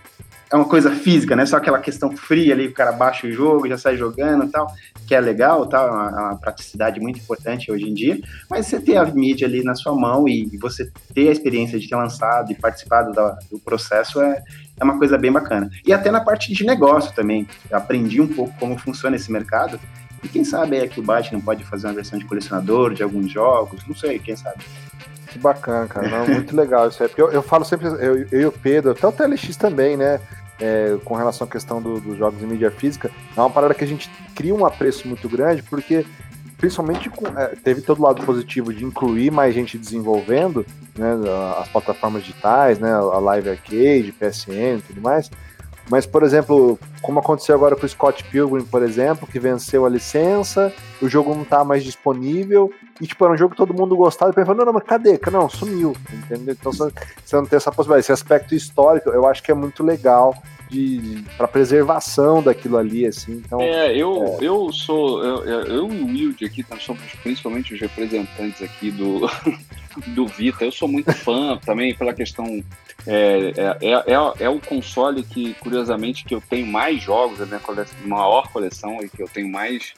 é uma coisa física, né? Só aquela questão fria ali, o cara baixa o jogo, já sai jogando e tal, que é legal, tal, é uma, é uma, praticidade muito importante hoje em dia. Mas você ter a mídia ali na sua mão e você ter a experiência de ter lançado e participado do processo é, é uma coisa bem bacana. E até na parte de negócio também, aprendi um pouco como funciona esse mercado. E quem sabe aí aqui o não pode fazer uma versão de colecionador de alguns jogos, não sei, quem sabe. Que bacana, cara. Não, muito legal isso aí. Porque eu, eu falo sempre, eu, eu e o Pedro, até o TLX também, né? é, com relação à questão do, dos jogos em mídia física, é uma parada que a gente cria um apreço muito grande, porque principalmente é, teve todo o lado positivo de incluir mais gente desenvolvendo, né, as plataformas digitais, né, a Live Arcade, PSN e tudo mais. Mas, por exemplo, como aconteceu agora com o Scott Pilgrim, por exemplo, que venceu a licença, o jogo não tá mais disponível, e tipo, era um jogo que todo mundo gostava, e pensava, não, não, mas cadê? Não, sumiu, entendeu? Então você não tem essa possibilidade. Esse aspecto histórico, eu acho que é muito legal de, para preservação daquilo ali, assim. Então, é, eu, é... eu sou, eu, eu e o Wilde aqui, somos principalmente os representantes aqui do, do Vita. Eu sou muito fã também pela questão. É, é, é, é, é o console que, curiosamente, que eu tenho mais jogos, a minha coleção, maior coleção e que eu tenho mais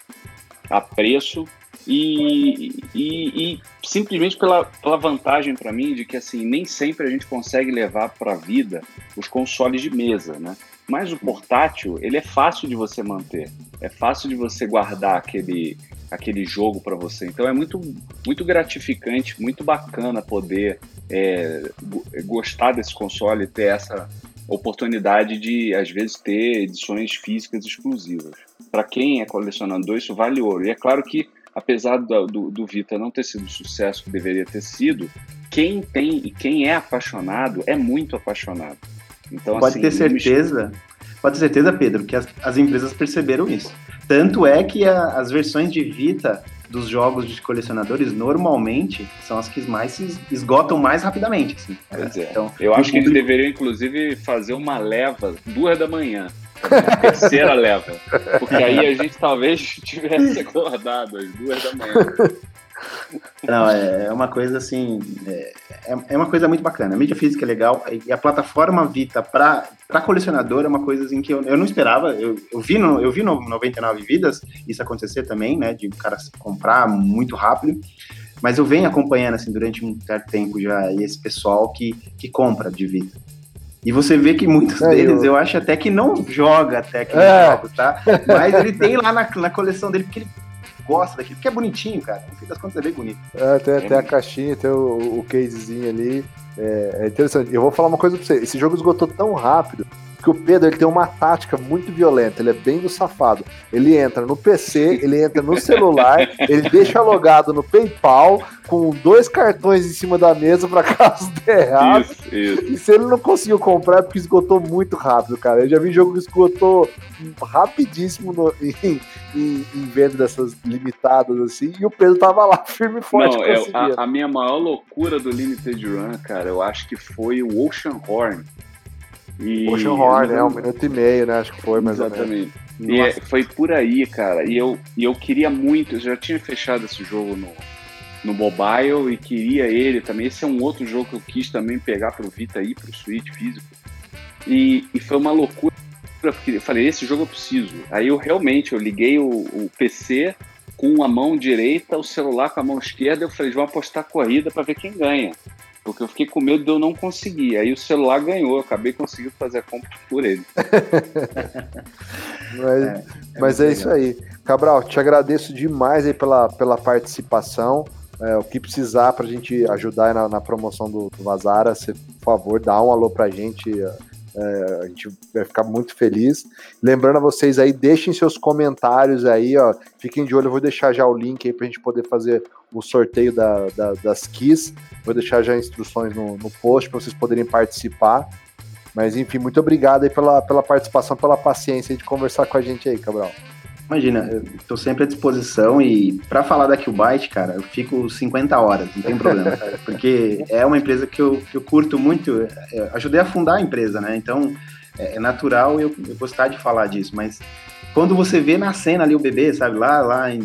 apreço e, e, e, simplesmente pela, pela vantagem para mim de que assim nem sempre a gente consegue levar para a vida os consoles de mesa, né? Mas o portátil ele é fácil de você manter, é fácil de você guardar aquele aquele jogo para você. Então é muito muito gratificante, muito bacana poder é, gostar desse console e ter essa oportunidade de às vezes ter edições físicas exclusivas. Para quem é colecionador isso vale ouro. E é claro que apesar do, do, do Vita não ter sido o sucesso que deveria ter sido, quem tem e quem é apaixonado é muito apaixonado. Então, pode assim, ter certeza, pode ter certeza, Pedro, que as, as empresas perceberam isso. Tanto é que a, as versões de Vita dos jogos de colecionadores normalmente são as que mais se esgotam mais rapidamente. Assim. É. Então, eu acho que eles deveriam, inclusive, fazer uma leva duas da manhã terceira leva. Porque aí a gente talvez tivesse acordado às duas da manhã. Não, é, é uma coisa assim, é, é, é uma coisa muito bacana. A mídia física é legal e a plataforma Vita para colecionador é uma coisa assim que eu, eu não esperava. Eu, eu, vi no, eu vi no 99 Vidas isso acontecer também, né? De o cara comprar muito rápido. Mas eu venho acompanhando assim durante um certo tempo já esse pessoal que, que compra de Vita. E você vê que muitos é, deles eu... eu... acho até que não joga até que é. jogos, tá? Mas ele tem lá na, na coleção dele porque ele gosta daquilo, porque é bonitinho, cara. No fim das contas é bem bonito. É, tem, tem a caixinha, tem o, o casezinho ali. É, é, interessante. Eu vou falar uma coisa pra você. Esse jogo esgotou tão rápido que o Pedro ele tem uma tática muito violenta, ele é bem do safado. Ele entra no PC, ele entra no celular, ele deixa logado no PayPal com dois cartões em cima da mesa para caso der errado. Isso, isso. E se ele não conseguiu comprar é porque esgotou muito rápido, cara. Eu já vi jogo que esgotou rapidíssimo no, em, em, em venda dessas limitadas assim, e o Pedro tava lá firme e forte. Não, eu, a, a minha maior loucura do Limited Run, cara, eu acho que foi o Ocean Horn e Ocean Horn, né? Um minuto e meio, né? Acho que foi mais Exatamente. ou menos. E é, foi por aí, cara. E eu, e eu queria muito, eu já tinha fechado esse jogo no, no mobile e queria ele também. Esse é um outro jogo que eu quis também pegar pro Vita e pro Switch físico. E, e foi uma loucura, porque eu falei, esse jogo eu preciso. Aí eu realmente, eu liguei o, o PC com a mão direita, o celular com a mão esquerda, eu falei, vamos apostar corrida para ver quem ganha. Porque eu fiquei com medo de eu não conseguir. Aí o celular ganhou, eu acabei conseguindo fazer a compra por ele. mas é, é, mas é isso aí. Cabral, te agradeço demais aí pela, pela participação. É, o que precisar para a gente ajudar na, na promoção do, do Vazara, você, por favor, dá um alô para a gente. É, a gente vai ficar muito feliz. Lembrando a vocês aí, deixem seus comentários aí, ó. Fiquem de olho, eu vou deixar já o link aí pra gente poder fazer o sorteio da, da, das keys. Vou deixar já instruções no, no post para vocês poderem participar. Mas enfim, muito obrigado aí pela, pela participação, pela paciência de conversar com a gente aí, Cabral. Imagina, eu tô sempre à disposição e para falar da Qbyte, cara, eu fico 50 horas, não tem problema, cara, porque é uma empresa que eu, que eu curto muito, eu é, ajudei a fundar a empresa, né? Então é, é natural eu, eu, gostar de falar disso, mas quando você vê na cena ali o bebê, sabe, lá, lá em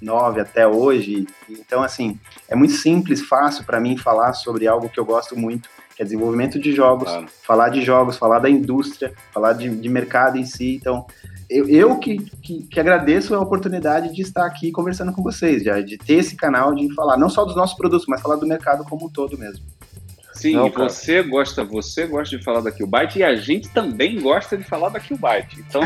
2009 até hoje, então assim, é muito simples, fácil para mim falar sobre algo que eu gosto muito, que é desenvolvimento de jogos, claro. falar de jogos, falar da indústria, falar de, de mercado em si, então eu, eu que, que, que, agradeço a oportunidade de estar aqui conversando com vocês, já, de ter esse canal de falar não só dos nossos produtos, mas falar do mercado como um todo mesmo. Sim, não, você gosta, você gosta de falar da Qbyte e a gente também gosta de falar da Qbyte. Então,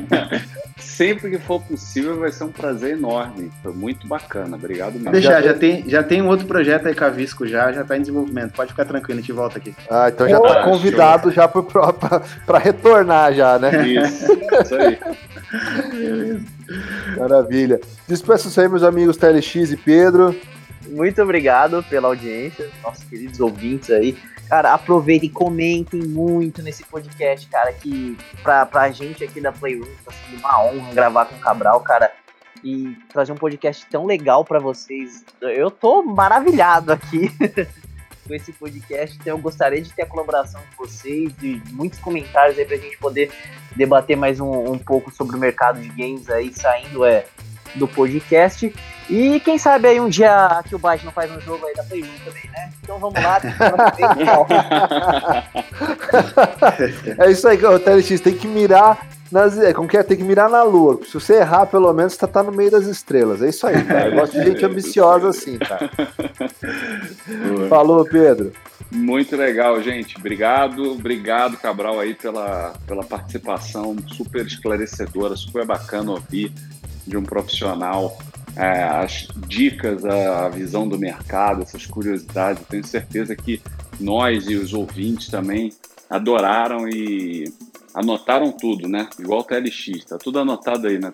sempre que for possível, vai ser um prazer enorme. Foi muito bacana. Obrigado mesmo. Deixar, já, tem, já tem um outro projeto aí com a Visco já, já tá em desenvolvimento. Pode ficar tranquilo, a gente volta aqui. Ah, então já tá convidado já para retornar já, né? Isso, isso aí. Maravilha. Despeço aí, meus amigos TLX e Pedro. Muito obrigado pela audiência, nossos queridos ouvintes aí. Cara, aproveitem, comentem muito nesse podcast, cara, que pra, pra gente aqui da Playroom tá sendo uma honra gravar com o Cabral, cara, e trazer um podcast tão legal para vocês. Eu tô maravilhado aqui com esse podcast, então eu gostaria de ter a colaboração de vocês, de muitos comentários aí pra gente poder debater mais um, um pouco sobre o mercado de games aí, saindo é, do podcast. E quem sabe aí um dia que o Byte não faz um jogo aí da Play 1 também, né? Então vamos lá. é isso aí, o TLX tem que mirar nas, é, como que é? Tem que mirar na lua. Se você errar, pelo menos você tá no meio das estrelas. É isso aí, cara. Eu gosto de gente ambiciosa assim, cara. Falou, Pedro. Muito legal, gente. Obrigado, obrigado, Cabral, aí pela, pela participação super esclarecedora, super bacana ouvir de um profissional é, as dicas, a, visão do mercado, essas curiosidades. Tenho certeza que nós e os ouvintes também adoraram e anotaram tudo, né? Igual o TLX, tá tudo anotado aí, né,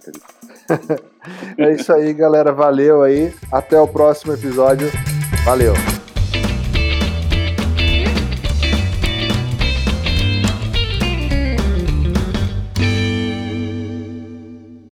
é isso aí, galera. Valeu aí. Até o próximo episódio. Valeu.